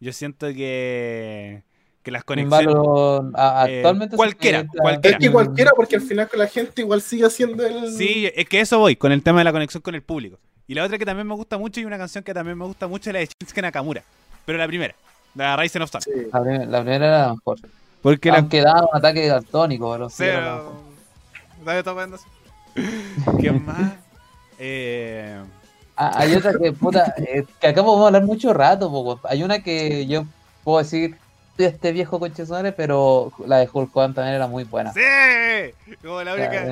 Yo siento que, que las conexiones... Eh, actualmente se cualquiera, cualquiera. es que cualquiera, porque al final con la gente igual sigue haciendo el. Sí, es que eso voy, con el tema de la conexión con el público. Y la otra que también me gusta mucho y una canción que también me gusta mucho es la de Shinsuke Nakamura. Pero la primera, la Rising of Sun. Sí. La, prim- la primera era la mejor. Porque la... Aunque daba un ataque daltónico, pero sí la Cero... mejor. ¿Sabes todo viendo así? ¿Quién más? Eh... Ah, hay otra que, puta, eh, que acá podemos hablar mucho rato, po. Hay una que yo puedo decir, "Soy este viejo madre", pero la de Hulk Hogan también era muy buena. ¡Sí! Como la única...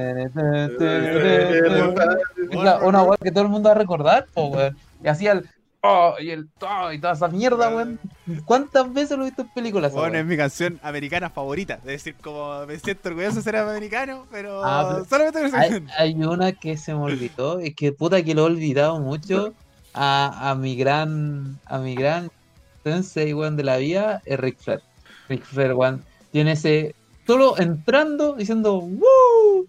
Una, una weá que todo el mundo va a recordar, po, weón. Y hacía el oh, y el oh, y toda esa mierda, weón. ¿Cuántas veces lo he visto en películas? Bueno, es mi canción americana favorita. Es decir, como me siento orgulloso de ser americano, pero, Ah, pero- solamente esa hay, hay una que se me olvidó, es que puta que lo he olvidado mucho a, a mi gran, a mi gran sensei, weón, de la vida, es Rick Flair. Rick Flair, weón, tiene ese, solo entrando, diciendo, ¡Woo!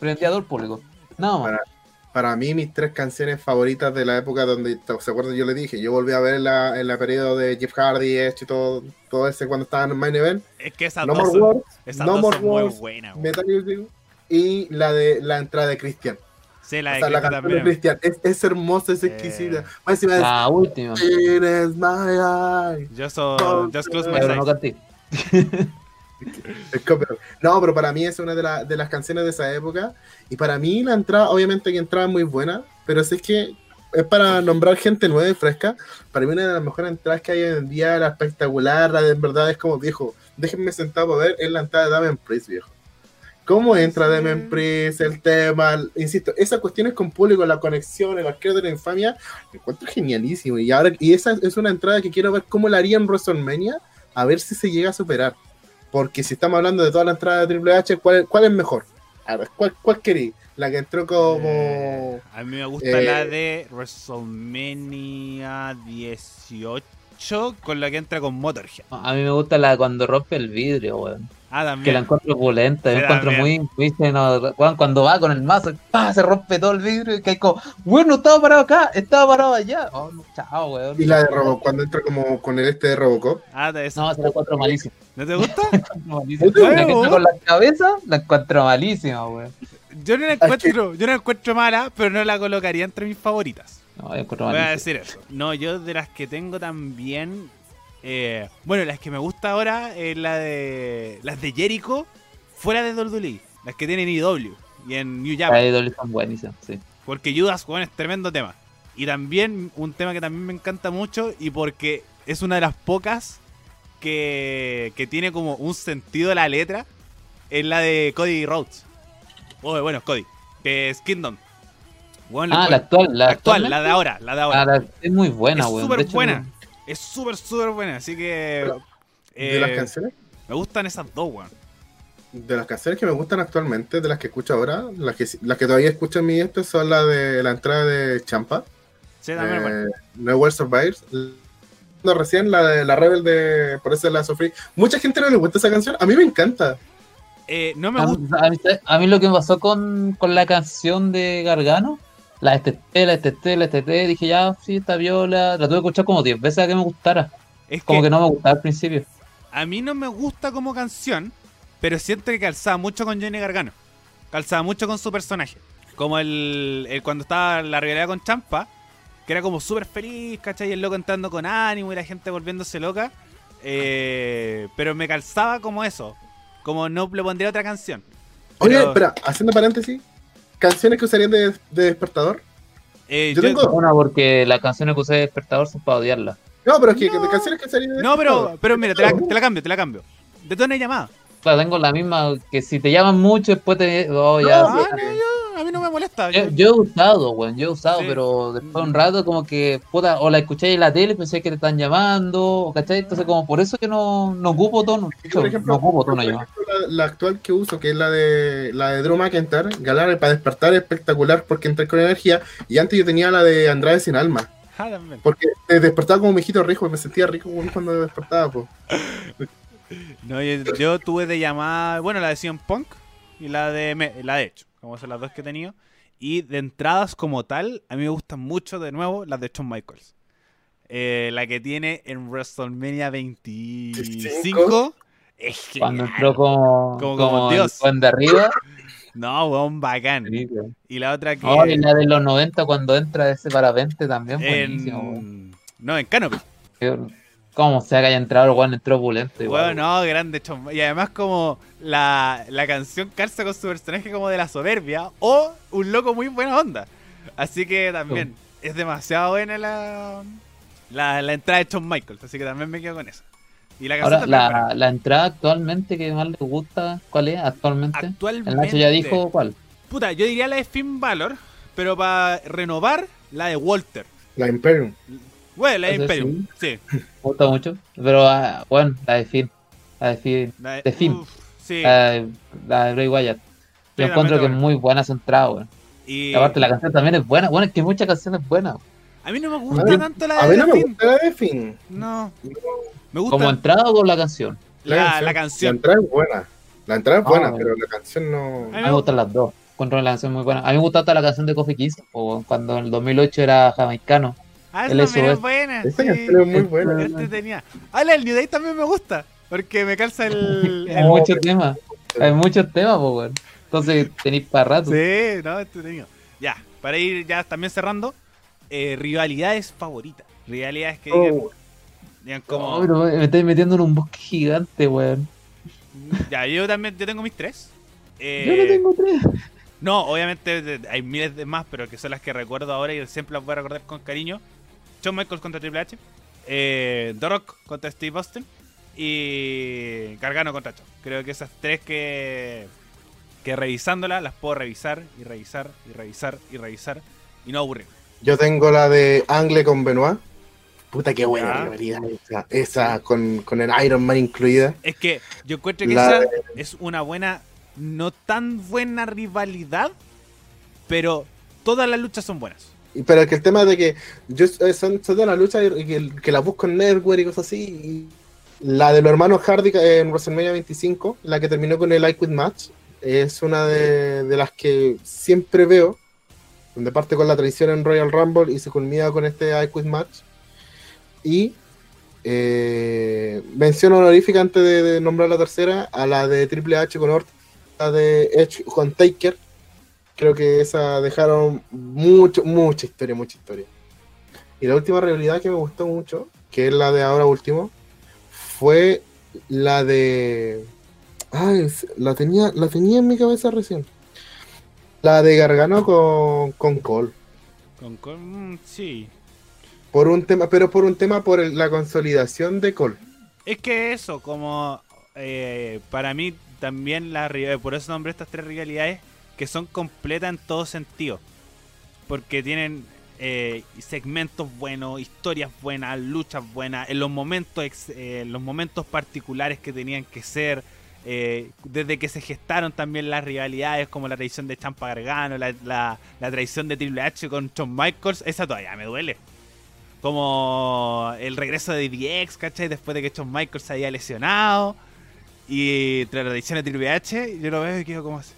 Frente a todo el público. Nada más. Para- Para mí, mis tres canciones favoritas de la época donde, ¿se acuerdan? Yo le dije, yo volví a ver en la, en la periodo de Jeff Hardy, Edge y todo, todo ese cuando estaban en Main Event. Es que esas No dos, More son, Wars, esas No dos More son muy buenas. Metal Music y la de la entrada de Christian. Sí, la O de sea, la Cristo canción de también. Christian es, es hermosa, es Eh. exquisita. Es La última. Is my eye. Yo soy No, Just Close My no Eyes. canté. No, pero para mí es una de, la- de las canciones de esa época. Y para mí la entrada, obviamente que entrada es muy buena, pero si es que es para nombrar gente nueva y fresca. Para mí una de las mejores entradas que hay hoy en día, la espectacular, la de en verdad es como viejo. Déjenme sentado a ver, es la entrada de Damien Priest, viejo. ¿Cómo entra Sí. Damien Priest? El tema, el- insisto, esas cuestiones con público, la conexión, el arquero de la infamia, me encuentro genialísimo. Y ahora, y esa es una entrada que quiero ver cómo la haría en WrestleMania, a ver si se llega a superar. Porque si estamos hablando de toda la entrada de Triple H, ¿cuál, cuál es mejor? A ver, ¿cuál, cuál queréis? La que entró como. Eh, a mí me gusta eh, la de WrestleMania 18 con la que entra con Motorhead. A mí me gusta la cuando rompe el vidrio, weón. Ah, Que la encuentro opulenta, yo encuentro también. muy, muy seno- cuando va con el mazo, ¡pah! se rompe todo el vidrio y hay como, bueno, estaba parado acá, estaba parado allá. Oh, no, chao, weón. Y la de Robocop, cuando entra como con el este de Robocop. Ah, de eso. No, se la encuentro malísima. ¿No te gusta? malísima. La que entra con la cabeza, la encuentro malísima, weón. Yo no la encuentro, yo no la encuentro mala, pero no la colocaría entre mis favoritas. No, yo encuentro Voy a malísima. decir eso. No, yo de las que tengo también. Eh, bueno, las que me gusta ahora es la de. Las de Jericho fuera de WWE. Las que tienen IW y en New Las Japan. de Dolly son buenísimas, sí. Porque Judas, es tremendo tema. Y también un tema que también me encanta mucho y porque es una de las pocas que, que tiene como un sentido la letra, es la de Cody Rhodes. Oh, bueno, Cody. Que es Kingdom. Le Ah, la actual, la, la actual, la de ahora, la de ahora. Ah, la- es muy buena, Es súper buena. Es súper, súper buena. Así que. Pero, eh, De las canciones. me gustan esas dos, weón. De las canciones que me gustan actualmente, de las que escucho ahora, las que, las que todavía escucho en mi este son las de la entrada de Champa. Sí, también, weón. Eh, No World Survivors. No, recién la de la Rebel de Por eso la sufrí. Mucha gente no le gusta esa canción. A mí me encanta. Eh, no me gusta. a mí, a mí lo que me pasó con, con la canción de Gargano, la STT, la STT, la STT, dije ya, sí, está viola, la tuve que escuchar como 10 veces a que me gustara. Es Como que, que no me gustaba al principio. a mí no me gusta como canción, pero siento que calzaba mucho con Johnny Gargano. Calzaba mucho con su personaje. Como el, el cuando estaba la rivalidad con Champa, que era como súper feliz, ¿cachai? Y el loco entrando con ánimo y la gente volviéndose loca. Eh, pero me calzaba como eso. Como no le pondría otra canción. Oye, espera, haciendo paréntesis. Canciones que usarían de, de despertador. Eh, Yo yo- tengo- Una porque las canciones que usé de despertador son para odiarlas. No, pero es que No. de canciones que usarían de No, pero, pero mira, te la, te la cambio, te la cambio. De tono de llamada. Claro, tengo la misma que si te llaman mucho después te... Oh, ya, No, sí. no, molesta. Yo, Yo- he usado, weón, yo he usado, Sí. pero después de un rato como que, puta, o la escuché en la tele, pensé que te están llamando, ¿cachai? Entonces como por eso que no, no ocupo tono, ejemplo, no ocupo por tono yo. la, la actual que uso, que es la de la de Drew McIntyre, Galar para despertar es espectacular porque entré con energía. Y antes yo tenía la de Andrade sin alma. Ah. Porque despertaba como un viejito rico y me sentía rico cuando despertaba. po. No, yo, yo tuve de llamada, bueno, la de CM Punk y la de Me- la de hecho, como son las dos que he tenido. Y de entradas como tal, a mí me gustan mucho de nuevo las de Shawn Michaels. Eh, la que tiene en WrestleMania 25 es que Cuando entró como, Como- como, Dios. de arriba. no, weón, bacán. Y la otra que Oh, y la de los 90 cuando entra ese parapente también, buenísimo, no, en Canopy. Como sea que haya entrado, el weón entró opulento igual. Bueno, no, grande Y además como la, la canción calza con su personaje como de la soberbia o un loco muy buena onda. Así que también es demasiado buena la, la, la entrada de Shawn Michaels. Así que también me quedo con esa. Y la Ahora, la, la entrada actualmente que más le gusta, ¿cuál es actualmente? Actualmente... El Nacho ya dijo cuál. Puta, yo diría la de Finn Balor, pero para renovar, la de Walter. La Imperium. Bueno, la de Imperium. Sí. Me gusta mucho. Pero ah, bueno, la de Finn. La de Finn. La De Finn. uf, sí. La de, la de Bray Wyatt. Yo encuentro que es buena. muy buena esa entrada, weón. Y Y aparte la canción también es buena. Bueno, es que muchas canciones buenas. a mí no me gusta A tanto la A de mí no me Finn. gusta la de Finn. No. Me gusta Como entrada o con la canción. la, la La canción. entrada es buena. La entrada es buena, Ah. pero la canción no. A A mí me gustan las dos. Encuentro la canción muy buena. A mí me gusta hasta la canción de Coffee Kiss, o cuando en el 2008 era jamaicano. Ah, El esa es buena. Esa sí. canción es muy buena. Entretenida. Ah, la del New Day también me gusta. Porque me calza el. Hay el- muchos temas. Hay muchos temas, pues, weón. Entonces tenéis para rato. Sí, no, entretenido. Ya, para ir ya también cerrando. eh, rivalidades favoritas. Rivalidades que digan, Oh, digan No, como. pero me estáis metiendo en un bosque gigante, weón. Ya, yo también yo tengo mis tres. Eh, Yo no tengo tres. No, obviamente hay miles de más, pero que son las que recuerdo ahora y siempre las voy a recordar con cariño. Shawn Michaels contra Triple H, eh, The Rock contra Steve Austin y Gargano contra Shawn. Creo que esas tres que, que revisándolas las puedo revisar y revisar y revisar y revisar y no aburrir. Yo tengo la de Angle con Benoit. Puta, qué buena rivalidad esa. Esa con, con el Iron Man incluida. Es que yo encuentro que La esa de- es una buena, no tan buena rivalidad, pero todas las luchas son buenas. Pero que el tema de que yo eh, son, son de la lucha y que, que la busco en Network y cosas así. la de los hermanos Hardy eh, en WrestleMania 25, la que terminó con el I Quit Match, es una de, las que siempre veo. Donde parte con la traición en Royal Rumble y se culmina con este I Match. Y eh, mención honorífica antes de, de nombrar la tercera, a la de Triple H con Orton, la de Edge con Taker. Creo que esa dejaron mucho, mucha historia, mucha historia. Y la última realidad que me gustó mucho, que es la de ahora último, fue la de. Ay, la tenía, la tenía en mi cabeza recién. La de Gargano con, con Cole. Con, con- mm, sí. Por un tema, pero por un tema por la consolidación de Cole. Es que eso, como eh, para mí también la ri- por eso nombré estas tres rivalidades que son completas en todo sentido. Porque tienen eh, segmentos buenos, historias buenas, luchas buenas, en los momentos ex- eh, los momentos particulares que tenían que ser. eh, desde que se gestaron también las rivalidades, como la traición de Champa Gargano, la, la, la traición de Triple H con Shawn Michaels, esa todavía me duele. Como el regreso de DX, ¿cachai? Después de que Shawn Michaels se había lesionado. Y tras la traición de Triple H, yo lo veo y quedo como así.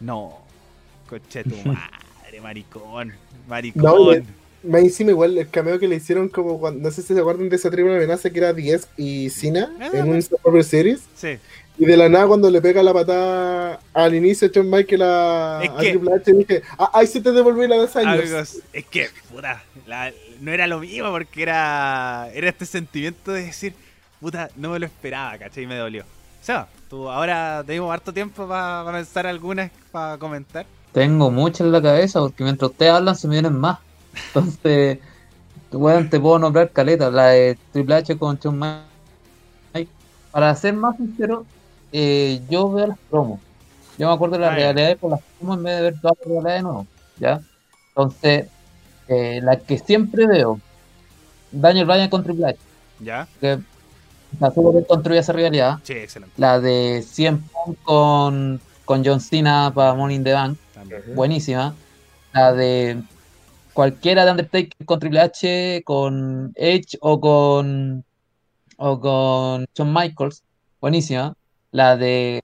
No, coche tu madre, maricón. Maricón. No, Más encima igual el cameo que le hicieron como cuando, no sé si se acuerdan de esa triple amenaza que era 10 y Cena Ah, en un Survivor Series. Sí. Y de la nada cuando le pega la patada al inicio John Michael a, Es a que- Triple H dije, ah, ahí sí te devolví la dos años. Amigos, es que, puta, la- no era lo mismo porque era, era este sentimiento de decir, puta, no me lo esperaba, ¿cachai? Y me dolió. O sea, tú ahora tenemos harto tiempo para pensar algunas, para comentar. Tengo mucho en la cabeza porque mientras ustedes hablan se me vienen más. Entonces, weón, te puedo nombrar caleta, la de Triple H con Shawn Michaels. Para ser más sincero, eh, yo veo las promos. Yo me acuerdo de las Ah, realidades por las promos en vez de ver todas las realidades de nuevo. ¿Ya? Entonces, eh, la que siempre veo, Daniel Bryan con Triple H, ¿Ya? que la tuvo que construir esa rivalidad. Sí, excelente. La de 100 Punk con, con John Cena para Money in the Bank También. buenísima. La de cualquiera de Undertaker con Triple H, con Edge o con o con Shawn Michaels, buenísima. La de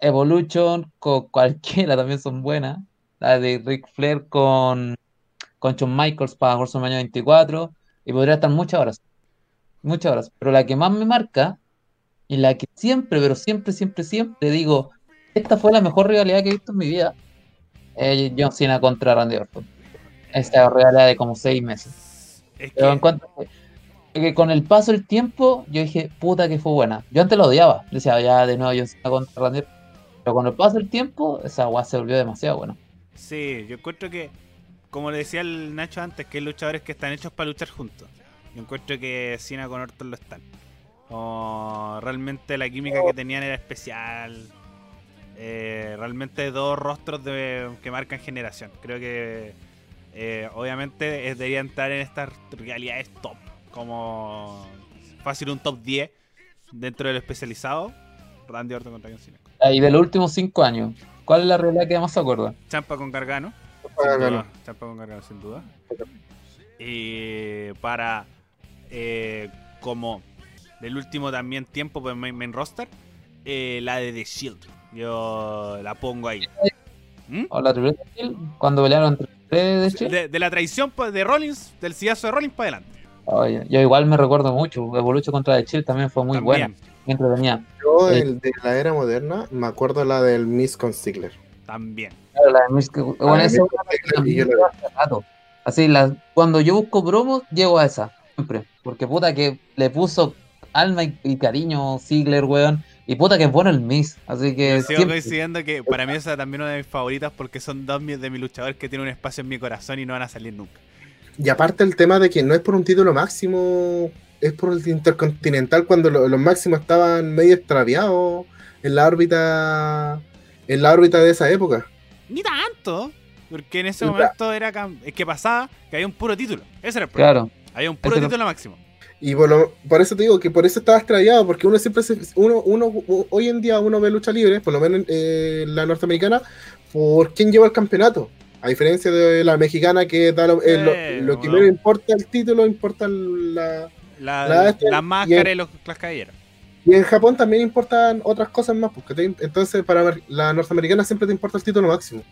Evolution con cualquiera también son buenas. La de Ric Flair con con Shawn Michaels para WrestleMania 24 y podría estar muchas horas. Muchas horas, pero la que más me marca y la que siempre, pero siempre, siempre, siempre digo, esta fue la mejor rivalidad que he visto en mi vida eh, John Cena contra Randy Orton. Esa realidad de como seis meses. Es Pero en cuanto que con el paso del tiempo, yo dije, puta que fue buena. Yo antes lo odiaba. Decía, ya de nuevo John Cena contra Randy Orton. Pero con el paso del tiempo, esa weá se volvió demasiado buena. sí, yo encuentro que, como le decía el Nacho antes, que hay luchadores que están hechos para luchar juntos. Yo encuentro que Cena con Orton lo están. O realmente la química que tenían era especial. Eh, realmente dos rostros de, que marcan generación. Creo que eh, obviamente eh, deberían estar en estas realidades top. Como fácil un top 10 dentro del especializado. Randy Orton contra John Cena. Ah, Y de los últimos cinco años, ¿cuál es la realidad que más se acuerda? Champa con Gargano. Champa con Gargano, sin duda. Y para eh, como del último también tiempo por main, main roster, eh, la de The Shield. Yo la pongo ahí. ¿Mm? O la Triple cuando pelearon entre tres de hecho. De, de la traición pues, de Rollins, del sillazo de Rollins para adelante. Yo igual me recuerdo mucho. Evolution contra The Chill también fue muy También. buena. Entretenida. Yo, Sí. el de la era moderna, me acuerdo la del Miss con Ziggler. También. Claro, la de Miss- Ah. Así, la, cuando yo busco promos, llego a esa. Siempre. Porque puta que le puso alma y, y cariño Ziggler, weón. Y puta que es bueno el Miss. Así que Yo sigo siempre- coincidiendo que para mí esa es también una de mis favoritas porque son dos de mis luchadores que tienen un espacio en mi corazón y no van a salir nunca. Y aparte el tema de que no es por un título máximo, es por el intercontinental cuando lo- los máximos estaban medio extraviados en la órbita en la órbita de esa época. Ni tanto, porque en ese momento era es que pasaba que había un puro título. Ese era el problema. Claro. Había un puro no- título máximo. Y por, eso te digo que por eso estaba extraviado, porque uno siempre se, uno, uno hoy en día uno ve lucha libre, por lo menos eh, la norteamericana, por quién lleva el campeonato. A diferencia de la mexicana que da lo, eh, Eh, lo que menos importa el título, importa la... La, La este, la máscara y los, las caballeras. Y en Japón también importan otras cosas más, porque te- entonces para la norteamericana siempre te importa el título máximo.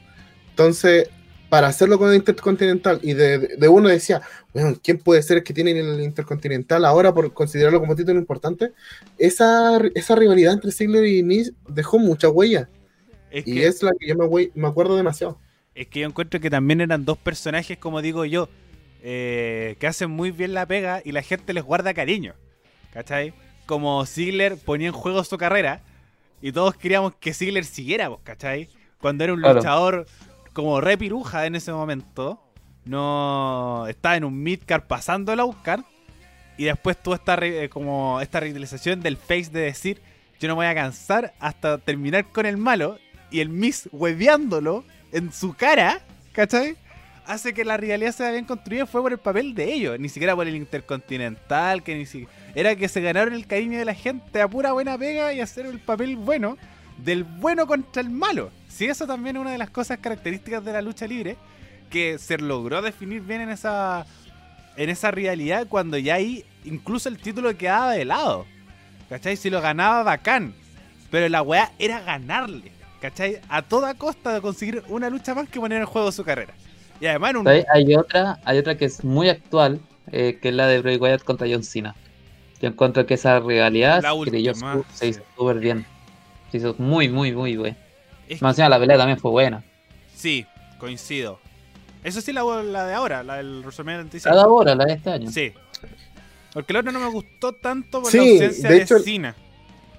Entonces, para hacerlo con el Intercontinental, y de, uno decía, bueno, ¿quién puede ser el que tiene el Intercontinental ahora por considerarlo como título importante? Esa, esa rivalidad entre Ziggler y Nice dejó mucha huella, Es y que, es la que yo me, me acuerdo demasiado. es que yo encuentro que también eran dos personajes, como digo yo, eh, que hacen muy bien la pega y la gente les guarda cariño. ¿Cachai? Como Ziggler ponía en juego su carrera y todos queríamos que Ziggler siguiera, ¿cachai? Cuando era un Claro. luchador como re piruja en ese momento, no estaba en un midcard pasando el outcard y después tuvo esta, eh, como esta reutilización del face de decir yo no me voy a cansar hasta terminar con el malo y el Miss hueveándolo en su cara, ¿cachai? Hace que la rivalidad sea bien construida fue por el papel de ellos, ni siquiera por el intercontinental, que ni siquiera... Era que se ganaron el cariño de la gente a pura buena pega y hacer el papel bueno del bueno contra el malo. Si eso también es una de las cosas características de la lucha libre, que se logró definir bien en esa en esa rivalidad cuando ya ahí incluso el título quedaba de lado. ¿Cachai? Si lo ganaba bacán. Pero la weá era ganarle. ¿Cachai? A toda costa de conseguir una lucha más que poner en juego su carrera. Y además en un... Hay otra, hay otra que es muy actual, eh, que es la de Bray Wyatt contra John Cena. Yo encuentro que esa rivalidad creyó última, su- se sí. hizo súper bien. Se hizo muy, muy, muy bien. Es- Más encima la pelea también fue buena. Sí, coincido. Eso sí, la, la de ahora, la del WrestleMania 36. Cada hora, la de este año. Sí. Porque el otro no me gustó tanto por Sí, la ausencia de de, hecho- Cena.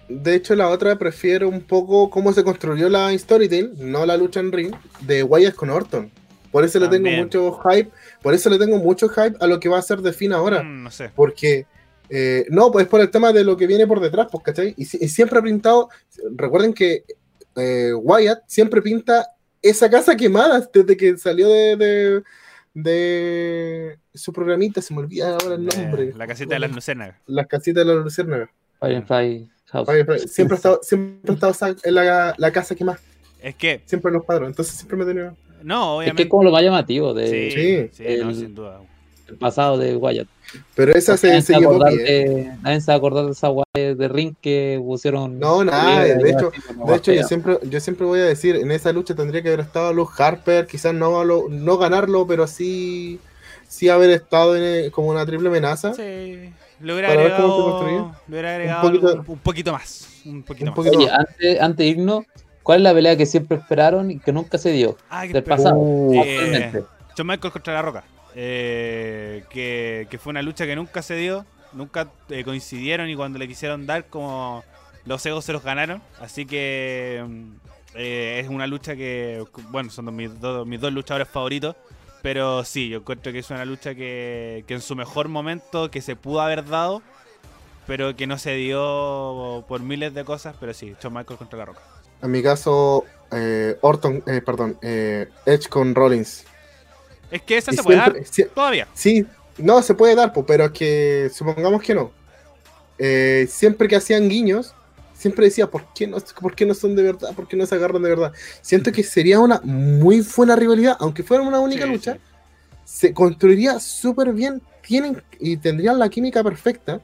De hecho, la otra prefiero un poco cómo se construyó la Storytale, no la lucha en ring, de Wyatt con Orton. Por eso le tengo mucho hype, por eso le tengo mucho hype a lo que va a hacer de Finn ahora. Mm, no sé. Porque, eh, no, pues por el tema de lo que viene por detrás, pues, ¿cachai? Y, y siempre ha pintado, recuerden que eh, Wyatt siempre pinta esa casa quemada desde que salió de, de, de su programita, se me olvida ahora el nombre. Eh, la casita de las luciérnagas. Las casitas de la Luciérnaga. Firefly House. Siempre ha estado, siempre ha estado esa- en la, la casa quemada, Es que, siempre en los padres, entonces siempre me he tenido... no, Es que es como lo más llamativo Sí, del Sí. no, sin duda. Pasado de Wyatt. Pero esa se, nadie, se llevó acordar bien. de, nadie se va a acordar de esa guay de, ring que pusieron. No, Eh, de hecho- De hecho, yo siempre, yo siempre voy a decir, en esa lucha tendría que haber estado Luke Harper, quizás no, lo- no ganarlo, pero sí, sí haber estado en, eh, como una triple amenaza. Sí. Le hubiera Para ver cómo se agregado, le hubiera agregado poquito- algo- un poquito más. Un poquito Un más. Oye, antes, antes de irnos, ¿cuál es la pelea que siempre esperaron y que nunca se dio? Ah, que Del pasado, Uh, actualmente. Shawn Michaels contra La Roca. Eh, que, fue una lucha que nunca se dio. Nunca eh, coincidieron y cuando le quisieron dar, como los egos se los ganaron. Así que mm, eh, es una lucha que, bueno, son mis, dos, mis dos luchadores favoritos. Pero sí, yo encuentro que es una lucha que, en su mejor momento, que se pudo haber dado, pero que no se dio por miles de cosas. Pero sí, Shawn Michaels contra La Roca. En mi caso, Orton, perdón, Edge con Rollins. Es que esa se puede dar sie- todavía. Sí, no, se puede dar, po, pero es que supongamos que no. Eh, siempre que hacían guiños, siempre decía, ¿por qué, no, ¿por qué no son de verdad? ¿Por qué no se agarran de verdad? Siento que sería una muy buena rivalidad, aunque fuera una única Sí, lucha, sí. se construiría súper bien, tienen y tendrían la química perfecta.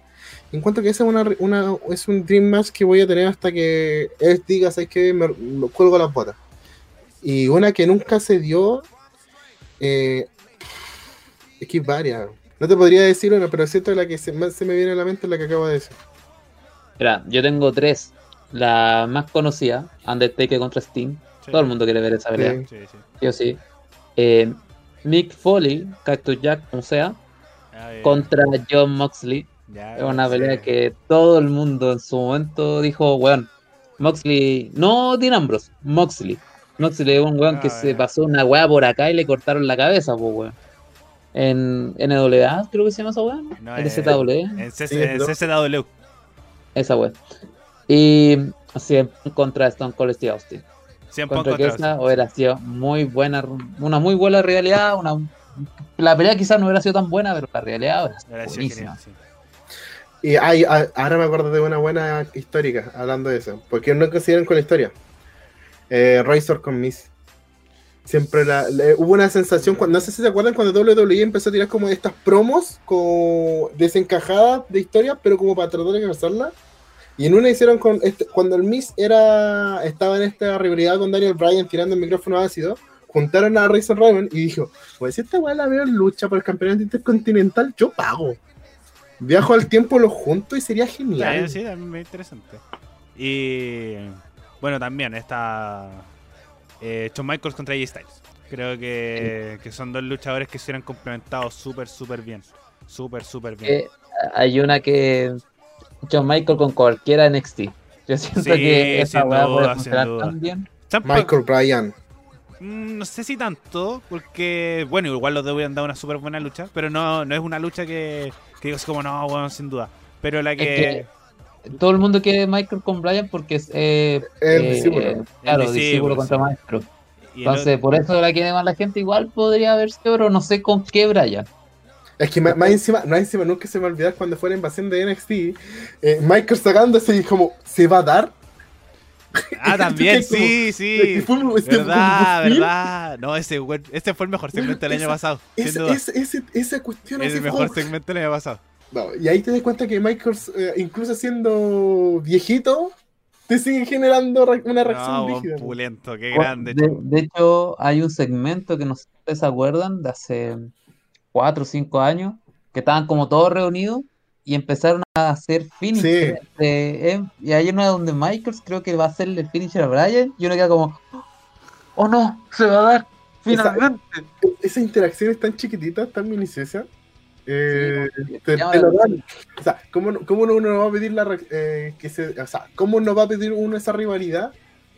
Encuentro que esa es, una, una- es un dream match que voy a tener hasta que él diga, ¿sabes qué? Me, me cuelgo las botas. Y una que nunca se dio, eh, es que hay varias. No te podría decir una, pero siento la que se, más se me viene a la mente es la que acabo de decir. Mira, yo tengo tres. La más conocida, Undertaker contra. Sí. Todo el mundo quiere ver esa pelea, Sí. Sí, o. Eh, Mick Foley, Cactus Jack, como sea, Ah, contra John Moxley. Es una sí. pelea que todo el mundo en su momento dijo, weón, Moxley, no Dean Ambrose, Moxley. Moxley es un weón que Ah, se pasó una weá por acá y le cortaron la cabeza, pues weón. En NWA, creo que se llama esa weá, ¿no? No, En eh, En ¿no? CCW. esa weá. Y así contra Stone Cold Steve Austin. 100 Contra esa hubiera sido muy buena, una muy buena realidad, una la pelea quizás no hubiera sido tan buena, pero la realidad sido buenísima. sí. Y hay, a- ahora me acuerdo de una buena histórica hablando de eso. Porque no coincidieron con la historia. Eh, Razor con Miss. Siempre la, hubo una sensación, cuando, no sé si se acuerdan cuando WWE empezó a tirar como estas promos como desencajadas de historia, pero como para tratar de casarla. Y en una hicieron con este- cuando el Miss era estaba en esta rivalidad con Daniel Bryan tirando el micrófono ácido, juntaron a Razor Ramon y dijo, pues esta weá la veo en lucha por el campeonato intercontinental, yo pago. Viajo al tiempo, los junto y sería genial. Sí, también es interesante. Y bueno, también está eh, Shawn Michaels contra AJ Styles. Creo que, que son dos luchadores que se han complementado súper, súper bien. Súper, súper bien. Eh, hay una que John Michael con cualquiera NXT. Yo siento Sí, que esa duda, puede funcionar tan bien. Michael Bryan. Mm, No sé si tanto, porque, bueno, igual los dos hubieran dado una súper buena lucha, pero no, no es una lucha que, que digo así como, no, bueno, sin duda. Pero la que... Todo el mundo quiere Michael con Bryan porque es eh, El eh, discípulo. Claro, El discípulo, discípulo contra sí. maestro. el Entonces, por eso la quiere más la gente. Igual podría haberse, pero no sé con qué Bryan. Es que más, más encima, más encima nunca se me olvidar cuando fue la invasión de NXT, eh, Michael sacándose y como, ¿se va a dar? Ah, también, Como- sí, sí. Fue este, Verdad, verdad. No, ese, ese fue el mejor segmento del año Esa- pasado. Duda. ese- ese- esa cuestión Es el mejor como- segmento del año pasado. No, y ahí te das cuenta que Michael, eh, incluso siendo viejito, te sigue generando una reacción No, rígida. pulento, qué Bueno, grande. De, de hecho, hay un segmento que no sé si ustedes se acuerdan de hace cuatro o cinco años, que estaban como todos reunidos y empezaron a hacer finisher. de- em- y hay una donde Michaels creo que va a hacerle el finisher a Bryan y uno queda como, oh no, se va a dar, finalmente. Esa interacción es tan chiquitita, tan minuciosa. Eh, Sí, te, llama te la lo dan. O sea, ¿cómo, no- cómo uno no va a pedir la eh, que se, o sea, cómo no va a pedir uno esa rivalidad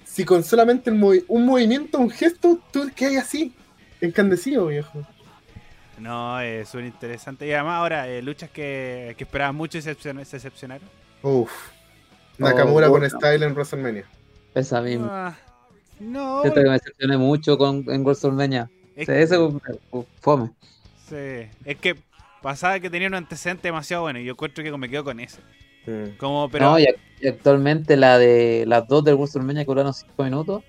si con solamente el movi- un movimiento, un gesto, tú que hay así, encandecido, viejo. No, es súper interesante. Y además ahora, eh, luchas que, que esperaban mucho y se decepcionaron. Uf. Nakamura Oh, con bueno. Style en WrestleMania. Esa misma. Ah, no, que me decepcioné mucho con, en WrestleMania. es, eso uh, fome. sí, es que pasaba que tenía un antecedente demasiado bueno y yo encuentro que me quedo con ese. Como, pero No, y, ac- y actualmente la de las dos del WrestleMania que duraron 5 minutos,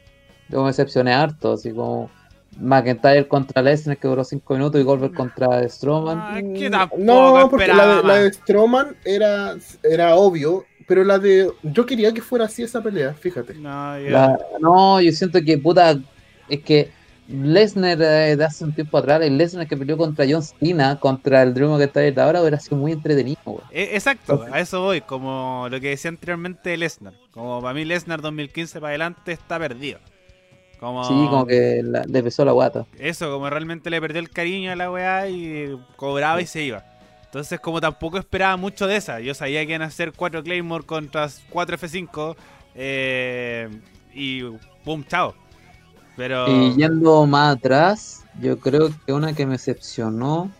yo me decepcioné harto, así como McIntyre contra Lesnar que duró 5 minutos y Goldberg contra Strowman. Ah, que Mm, No, porque la de, la de. Strowman era, era obvio, pero la de. Yo quería que fuera así esa pelea, fíjate. No, La- no, yo siento que puta, es que Lesnar eh, de hace un tiempo atrás, el Lesnar que peleó contra John Cena, contra el Drew McIntyre de ahora, hubiera sido muy entretenido, güey. E- Exacto, a eso voy, como lo que decía anteriormente Lesnar. Como para mí Lesnar 2015 para adelante está perdido. Como, Sí, como que la- le pesó la guata. Eso, como realmente le perdió el cariño a la weá y cobraba y se iba. Entonces, como tampoco esperaba mucho de esa, yo sabía que iban a hacer 4 Claymore contra 4 F5 eh, y boom, chao. Pero Y yendo más atrás, yo creo que una que me decepcionó,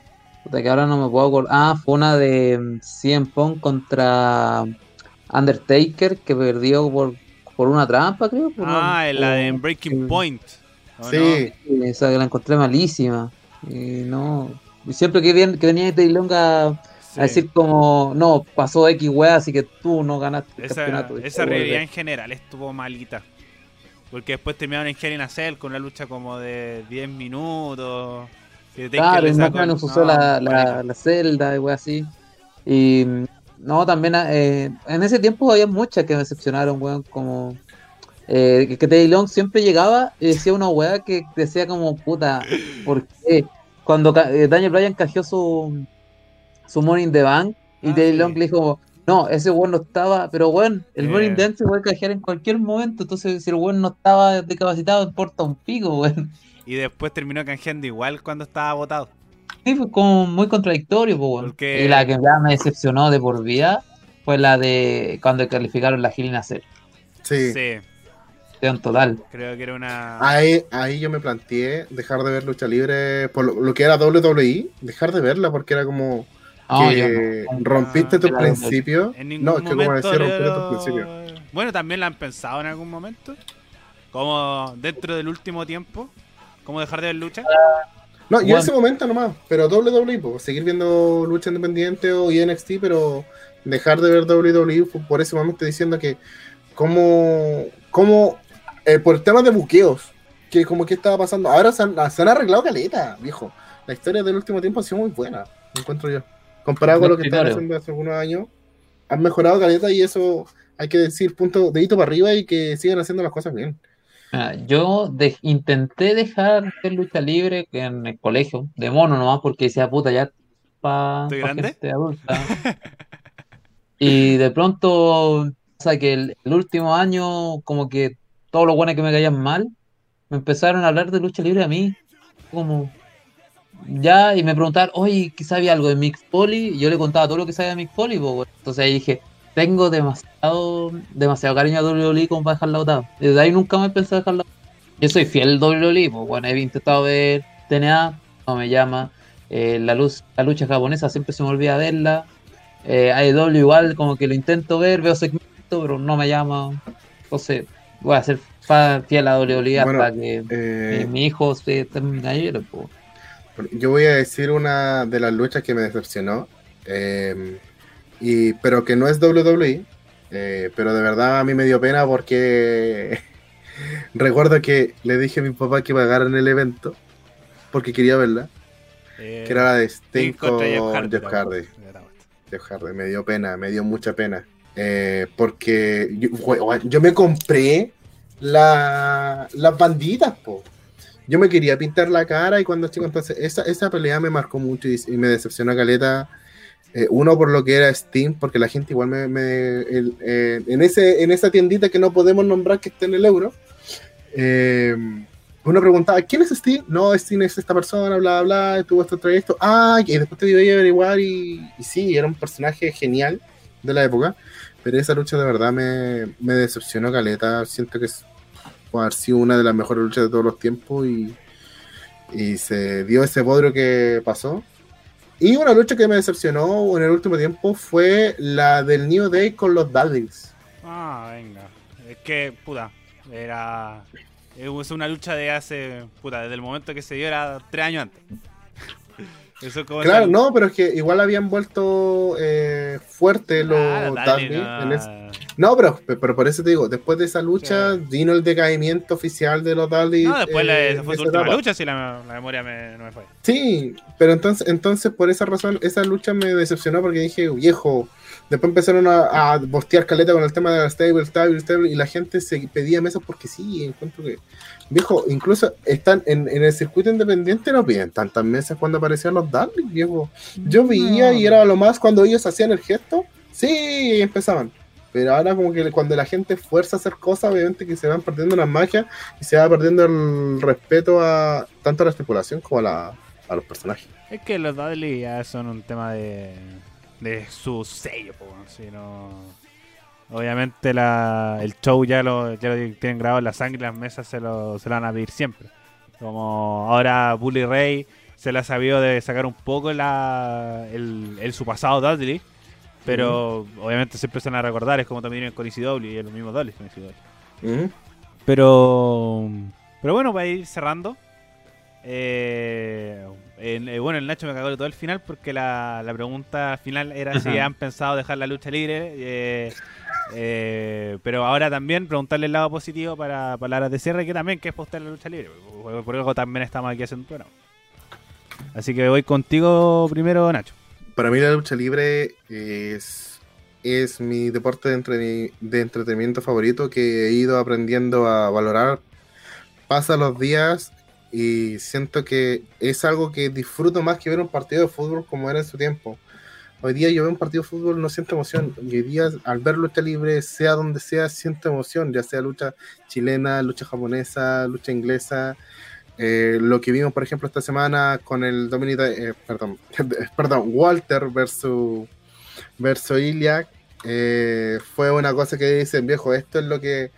puta, que ahora no me puedo acordar. Ah, fue una de mm, CM Punk contra Undertaker que perdió por, por una trampa, creo. por ah, un- en la de Breaking Point. ¿o Sí, no? Esa que la encontré malísima. Y no. y siempre que, vien- que venía Teddy Long a, Sí. a decir como, no, pasó X wea, así que tú no ganaste el Esa, campeonato. esa realidad en general estuvo malita. Porque después terminaron en Hell in a Cell con una lucha como de 10 minutos. que Claro, más o menos usó no, la, la, celda y wey así. Y no, también eh, en ese tiempo había muchas que me decepcionaron, weón, como eh, que, Teddy Long siempre llegaba y decía una weá que decía como, puta, ¿por qué? Cuando eh, Daniel Bryan canjeó su, su Morning the Bank y Ah, Teddy sí. Long le dijo, no, ese weón no estaba, pero weón, el Eh. The Bank se puede canjear en cualquier momento, entonces si el weón no estaba discapacitado, importa un pico, weón. Y después terminó canjeando igual cuando estaba votado. Sí, fue como muy contradictorio, pues, weón. Porque- Y la que ya me decepcionó de por vida fue la de cuando calificaron la Gilina C. sí. Sí, En total. creo que era una. Ahí, ahí yo me planteé dejar de ver lucha libre por lo, lo que era WWE, dejar de verla porque era como Yo que no. rompiste Ah, tus claro, principios. En ningún No, es que como momento. decía, rompiste lo- tus principios. Bueno, también la han pensado en algún momento. Como dentro del último tiempo. Como dejar de ver lucha. No, yo en ese momento nomás, pero WWE, pues, seguir viendo lucha independiente o y NXT, pero dejar de ver WWE por ese momento diciendo que como, como eh, por temas de buqueos, que como que estaba pasando. Ahora se han, se han arreglado caleta, viejo. La historia del último tiempo ha sido muy buena, me encuentro yo. Comparado con lo que estaban haciendo hace algunos años, han mejorado caleta y eso hay que decir punto dedito para arriba y que sigan haciendo las cosas bien. Ah, yo de- intenté dejar de lucha libre en el colegio, de mono nomás, porque decía puta ya para ¿Estoy grande? gente adulta. Y de pronto, o sea, que el, el último año, como que todos los buenos que me caían mal, me empezaron a hablar de lucha libre a mí. Como, ya, y me preguntaron, oye, ¿qué sabía algo de Mix Poly? Y yo le contaba todo lo que sabía de Mix Poly. Entonces ahí dije, tengo demasiado, demasiado cariño a WWE como para dejarla botada. Desde ahí nunca me pensé dejarla Yo soy fiel WWE, pues bueno, he intentado ver TNA, no me llama. Eh, la, luz, la lucha japonesa siempre se me olvida verla. Eh, AEW igual como que lo intento ver, veo segmentos, pero no me llama. Entonces voy a ser fiel a WWE Bueno, hasta que Eh, mi, mi hijo se termine ayer. pues. Yo voy a decir una de las luchas que me decepcionó, eh, y, pero que no es WWE, eh, pero de verdad a mí me dio pena porque recuerdo que le dije a mi papá que pagaran el evento porque quería verla, Eh, que era la de Sting Sting con Jeff Hardy, Jeff Hardy. me dio pena, me dio mucha pena. Eh, porque yo me compré la, las banditas, po. Yo me quería pintar la cara y cuando chico, entonces esa, esa pelea me marcó mucho y, me decepcionó Caleta. Eh, uno por lo que era Steam, porque la gente igual me... eh, en, ese, en esa tiendita que no podemos nombrar que está en el euro, eh, uno preguntaba, ¿quién es Steam? No, Steam es esta persona, bla, bla, tuvo este trayecto. Ah, y después te iba a averiguar y, y sí, era un personaje genial de la época, pero esa lucha de verdad me, me decepcionó Caleta. Siento que es, puede haber sido una de las mejores luchas de todos los tiempos y, y se dio ese bodrio que pasó. Y una lucha que me decepcionó en el último tiempo fue la del New Day con los Dudleys. Ah, venga. Es que, puta, era. Es una lucha de hace. Puta, desde el momento que se dio era tres años antes. Eso es como. Claro, no, pero es que igual habían vuelto eh, fuerte los Ah, dale, Dudley no. en ese- No, pero, pero por eso te digo, después de esa lucha Sí. vino el decaimiento oficial de los Dudley. No, después la- eh, esa fue su última etapa. lucha, si la, la memoria me- no me fue. Sí, pero entonces, entonces por esa razón, esa lucha me decepcionó porque dije, viejo, después empezaron a, a bostear caleta con el tema de la stable, stable, stable, y la gente se pedía mesas porque sí, encuentro que, viejo, incluso están en, en el circuito independiente no piden tantas mesas cuando aparecían los Dudley, viejo. Yo veía y era lo más cuando ellos hacían el gesto, sí, empezaban. Pero ahora como que cuando la gente fuerza a hacer cosas, obviamente que se van perdiendo las magias y se va perdiendo el respeto a tanto a la estipulación como a, la, a los personajes. Es que los Dudley ya son un tema de, de su sello, si no- Obviamente la, el show ya lo, ya lo tienen grabado en la sangre y las mesas se lo, se lo van a pedir siempre. Como ahora Bully Ray se le ha sabido de sacar un poco la, el, el su pasado Dudley, pero obviamente siempre se van a recordar, es como también con ECW y es lo mismo Dudley con ECW. Pero, pero bueno, para ir cerrando. eh, eh, bueno, el Nacho me cagó de todo el final porque la, la pregunta final era si han pensado dejar la lucha libre. eh, eh, pero ahora también preguntarle el lado positivo para palabras de cierre, que también que es postar la lucha libre. Por algo también estamos aquí haciendo un programa. Así que voy contigo primero, Nacho. Para mí la lucha libre es, mi deporte de, entre- de entretenimiento favorito que he ido aprendiendo a valorar. Pasa los días y siento que es algo que disfruto más que ver un partido de fútbol como era en su tiempo. Hoy día yo veo un partido de fútbol, no siento emoción. Hoy día al ver lucha libre, sea donde sea, siento emoción, ya sea lucha chilena, lucha japonesa, lucha inglesa. Eh, lo que vimos, por ejemplo, esta semana con el Dominica, eh, perdón, perdón, Walter versus, versus eh, fue una cosa que dicen, viejo, esto es lo que,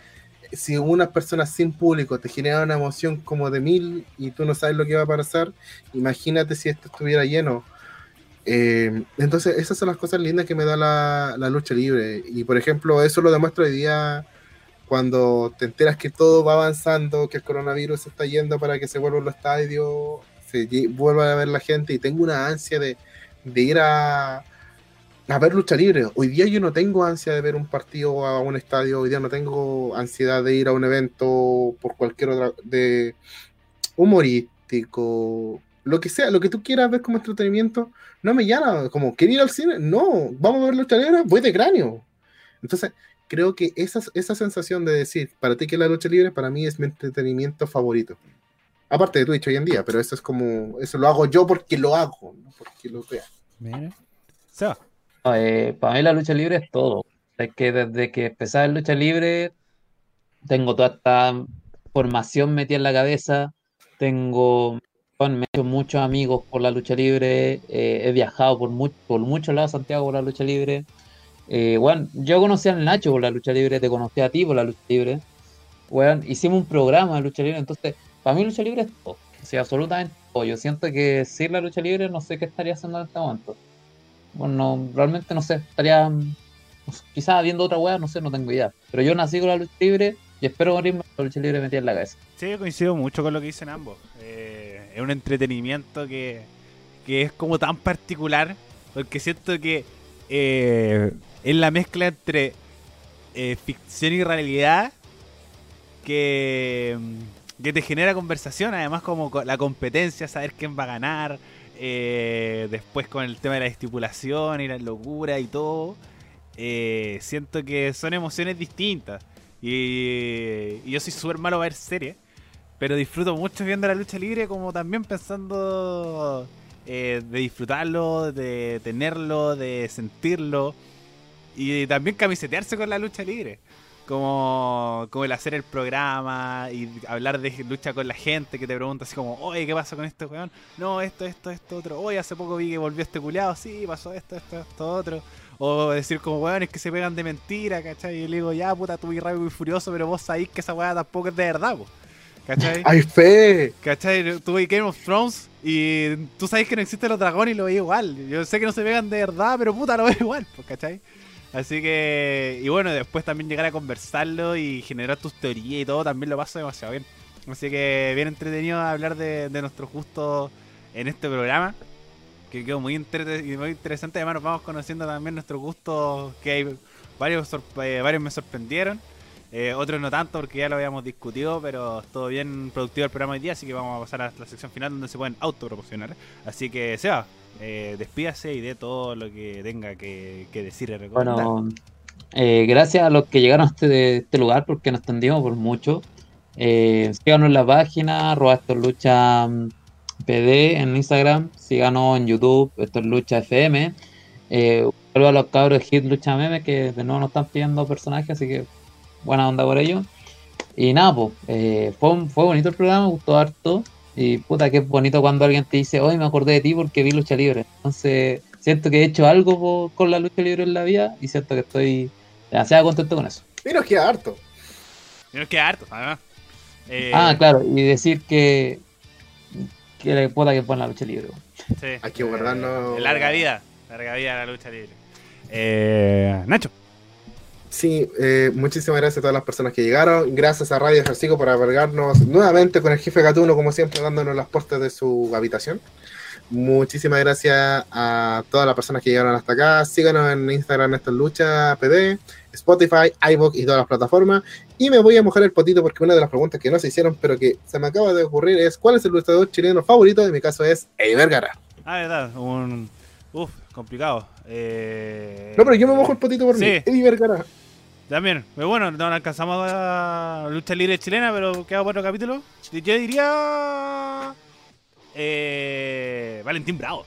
si unas personas sin público te genera una emoción como de mil y tú no sabes lo que va a pasar, imagínate si esto estuviera lleno. Eh, entonces, esas son las cosas lindas que me da la, la lucha libre. Y por ejemplo, eso lo demuestro hoy día cuando te enteras que todo va avanzando, que el coronavirus se está yendo para que se vuelvan los estadios, se vuelva a ver la gente y tengo una ansia de, ir a, ver lucha libre. Hoy día yo no tengo ansia de ver un partido a un estadio, hoy día no tengo ansiedad de ir a un evento por cualquier otra, de humorístico, lo que sea, lo que tú quieras ver como entretenimiento, no me llama, como, ¿quieres ir al cine? No, vamos a ver lucha libre, voy de cráneo. Entonces, creo que esa, esa sensación de decir, para ti que la lucha libre, para mí es mi entretenimiento favorito. Aparte de Twitch hoy en día, pero eso es como, eso lo hago yo porque lo hago, no porque lo vea. Mira. Va. Eh, para mí la lucha libre es todo. Es que desde que empecé en lucha libre, tengo toda esta formación metida en la cabeza, tengo bueno, me he hecho muchos amigos por la lucha libre, eh, he viajado por, mu- por muchos lados de Santiago por la lucha libre. Eh, bueno, yo conocí al Nacho por la lucha libre, te conocí a ti por la lucha libre. Bueno, hicimos un programa de lucha libre, entonces, para mí lucha libre es todo. O sea, absolutamente todo. Yo siento que sin la lucha libre no sé qué estaría haciendo en este momento. Bueno, no, realmente no sé, estaría quizás viendo otra weá, no sé, no tengo idea. Pero yo nací con la lucha libre y espero morirme con la lucha libre metida en la cabeza. Sí, coincido mucho con lo que dicen ambos. Eh, es un entretenimiento que, que es como tan particular, porque siento que eh, es la mezcla entre eh, ficción y realidad que, mm, que te genera conversación, además como co- la competencia, saber quién va a ganar, eh, después con el tema de la estipulación y la locura y todo. siento que son emociones distintas. Y, y yo soy súper malo a ver series. Pero disfruto mucho viendo la lucha libre, como también pensando eh, de disfrutarlo, de tenerlo, de sentirlo. Y también camisetearse con la lucha libre. Como, como el hacer el programa y hablar de lucha con la gente que te pregunta así como, oye, ¿qué pasa con este weón? No, esto, esto, esto, otro. Oye, hace poco vi que volvió este culiado, sí, pasó esto, esto, esto, otro. O decir como, weón, es que se pegan de mentira, ¿cachai? Y yo le digo, ya, puta, tú y rápido y furioso, pero vos sabéis que esa weá tampoco es de verdad, po. ¿Cachai? ¡Ay, fe! ¿Cachai? Tú veis Game of Thrones y tú sabes que no existen los dragones y lo veis igual. Yo sé que no se pegan de verdad, pero puta, lo veo igual, pues, ¿cachai? Así que, y bueno, después también llegar a conversarlo y generar tus teorías y todo, también lo paso demasiado bien. Así que bien entretenido hablar de, de nuestros gustos en este programa. Que quedó muy, muy interesante. Además, nos vamos conociendo también nuestros gustos. Que hay varios, eh, varios me sorprendieron. Eh, otros no tanto porque ya lo habíamos discutido, pero todo bien productivo el programa hoy día, así que vamos a pasar a la sección final donde se pueden autoproporcionar. Así que, Seba, eh, despídase y dé todo lo que tenga que, decir y recomendar. Bueno, eh, gracias a los que llegaron a este, este lugar porque nos extendimos por mucho. Eh, síganos en la página, arroba esto es lucha mm, PD en Instagram, síganos en YouTube, esto es lucha FM. Eh, saludo a los cabros de Hit Lucha Meme que de nuevo nos están pidiendo personajes, así que buena onda por ello. Y nada, pues, eh, fue, fue bonito el programa, me gustó harto. Y puta, qué bonito cuando alguien te dice, hoy me acordé de ti porque vi lucha libre. Entonces, siento que he hecho algo po- con la lucha libre en la vida y siento que estoy demasiado contento con eso. Y nos queda harto. Y nos queda harto, además. Eh, Ah, claro, y decir que, que le puta que pone la lucha libre. sí. Hay que guardarnos- Eh, larga vida, larga vida a la lucha libre. Eh, Nacho. Sí, eh, muchísimas gracias a todas las personas que llegaron. Gracias a Radio Ejercicio por albergarnos nuevamente con el jefe Gatuno, como siempre, dándonos las puertas de su habitación. Muchísimas gracias a todas las personas que llegaron hasta acá. Síganos en Instagram, Néstor Lucha PD, Spotify, iVoox y todas las plataformas. Y me voy a mojar el potito porque una de las preguntas que no se hicieron, pero que se me acaba de ocurrir, es: ¿cuál es el luchador chileno favorito? En mi caso es Eddie Vergara. Ah, verdad, un. Uf, complicado. Eh, No, pero yo me mojo el potito por Sí. mí. Eddie Vergara. También, pero bueno, no alcanzamos a lucha libre chilena, pero queda otro capítulo. Yo diría. Eh, Valentín Bravo.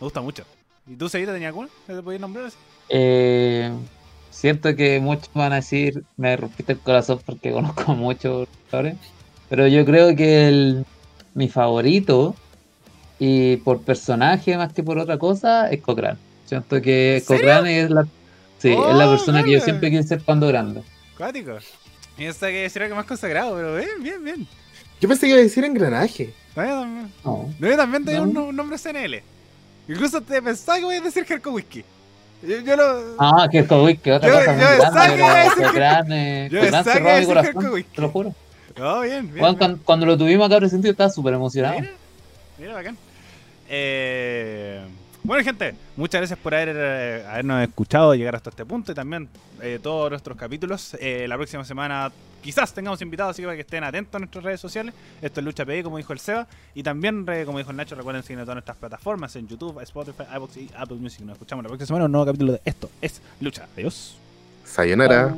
Me gusta mucho. ¿Y tú, Seguita, tenías alguna? ¿Te podías nombrar así? Eh, siento que muchos van a decir, me rompiste el corazón porque conozco a muchos luchadores, pero yo creo que el, mi favorito, y por personaje más que por otra cosa, es Cochrane. Siento que. Cochrane es la, sí, es la Oh, persona que yo siempre quise ser cuando grande. Cuático. Y esa que decir algo más consagrado, pero bien, bien, bien. Yo pensé que iba a decir engranaje. También, también. No. No, yo también tenía No. un, nombre CNL. Incluso te pensaba que voy a decir Jerko Whisky. Yo, yo lo. Ah, Kowick, que otra Yo- cosa yo muy grande, pensaba que iba a decir yo pensaba que iba a decir corazón, Kowick. te lo juro. Oh, bien, bien. Bueno, bien. cuando, cuando lo tuvimos acá presente yo estaba súper emocionado. Mira, mira, bacán. Eh, Bueno, gente, muchas gracias por haber, eh, habernos escuchado llegar hasta este punto y también eh, todos nuestros capítulos. Eh, la próxima semana quizás tengamos invitados, así que para que estén atentos a nuestras redes sociales. Esto es Lucha PI, como dijo el Seba. Y también, como dijo el Nacho, recuerden seguirnos en todas nuestras plataformas, en YouTube, Spotify, iVoox y Apple Music. Nos escuchamos la próxima semana en un nuevo capítulo de Esto es Lucha. Adiós. Sayonara.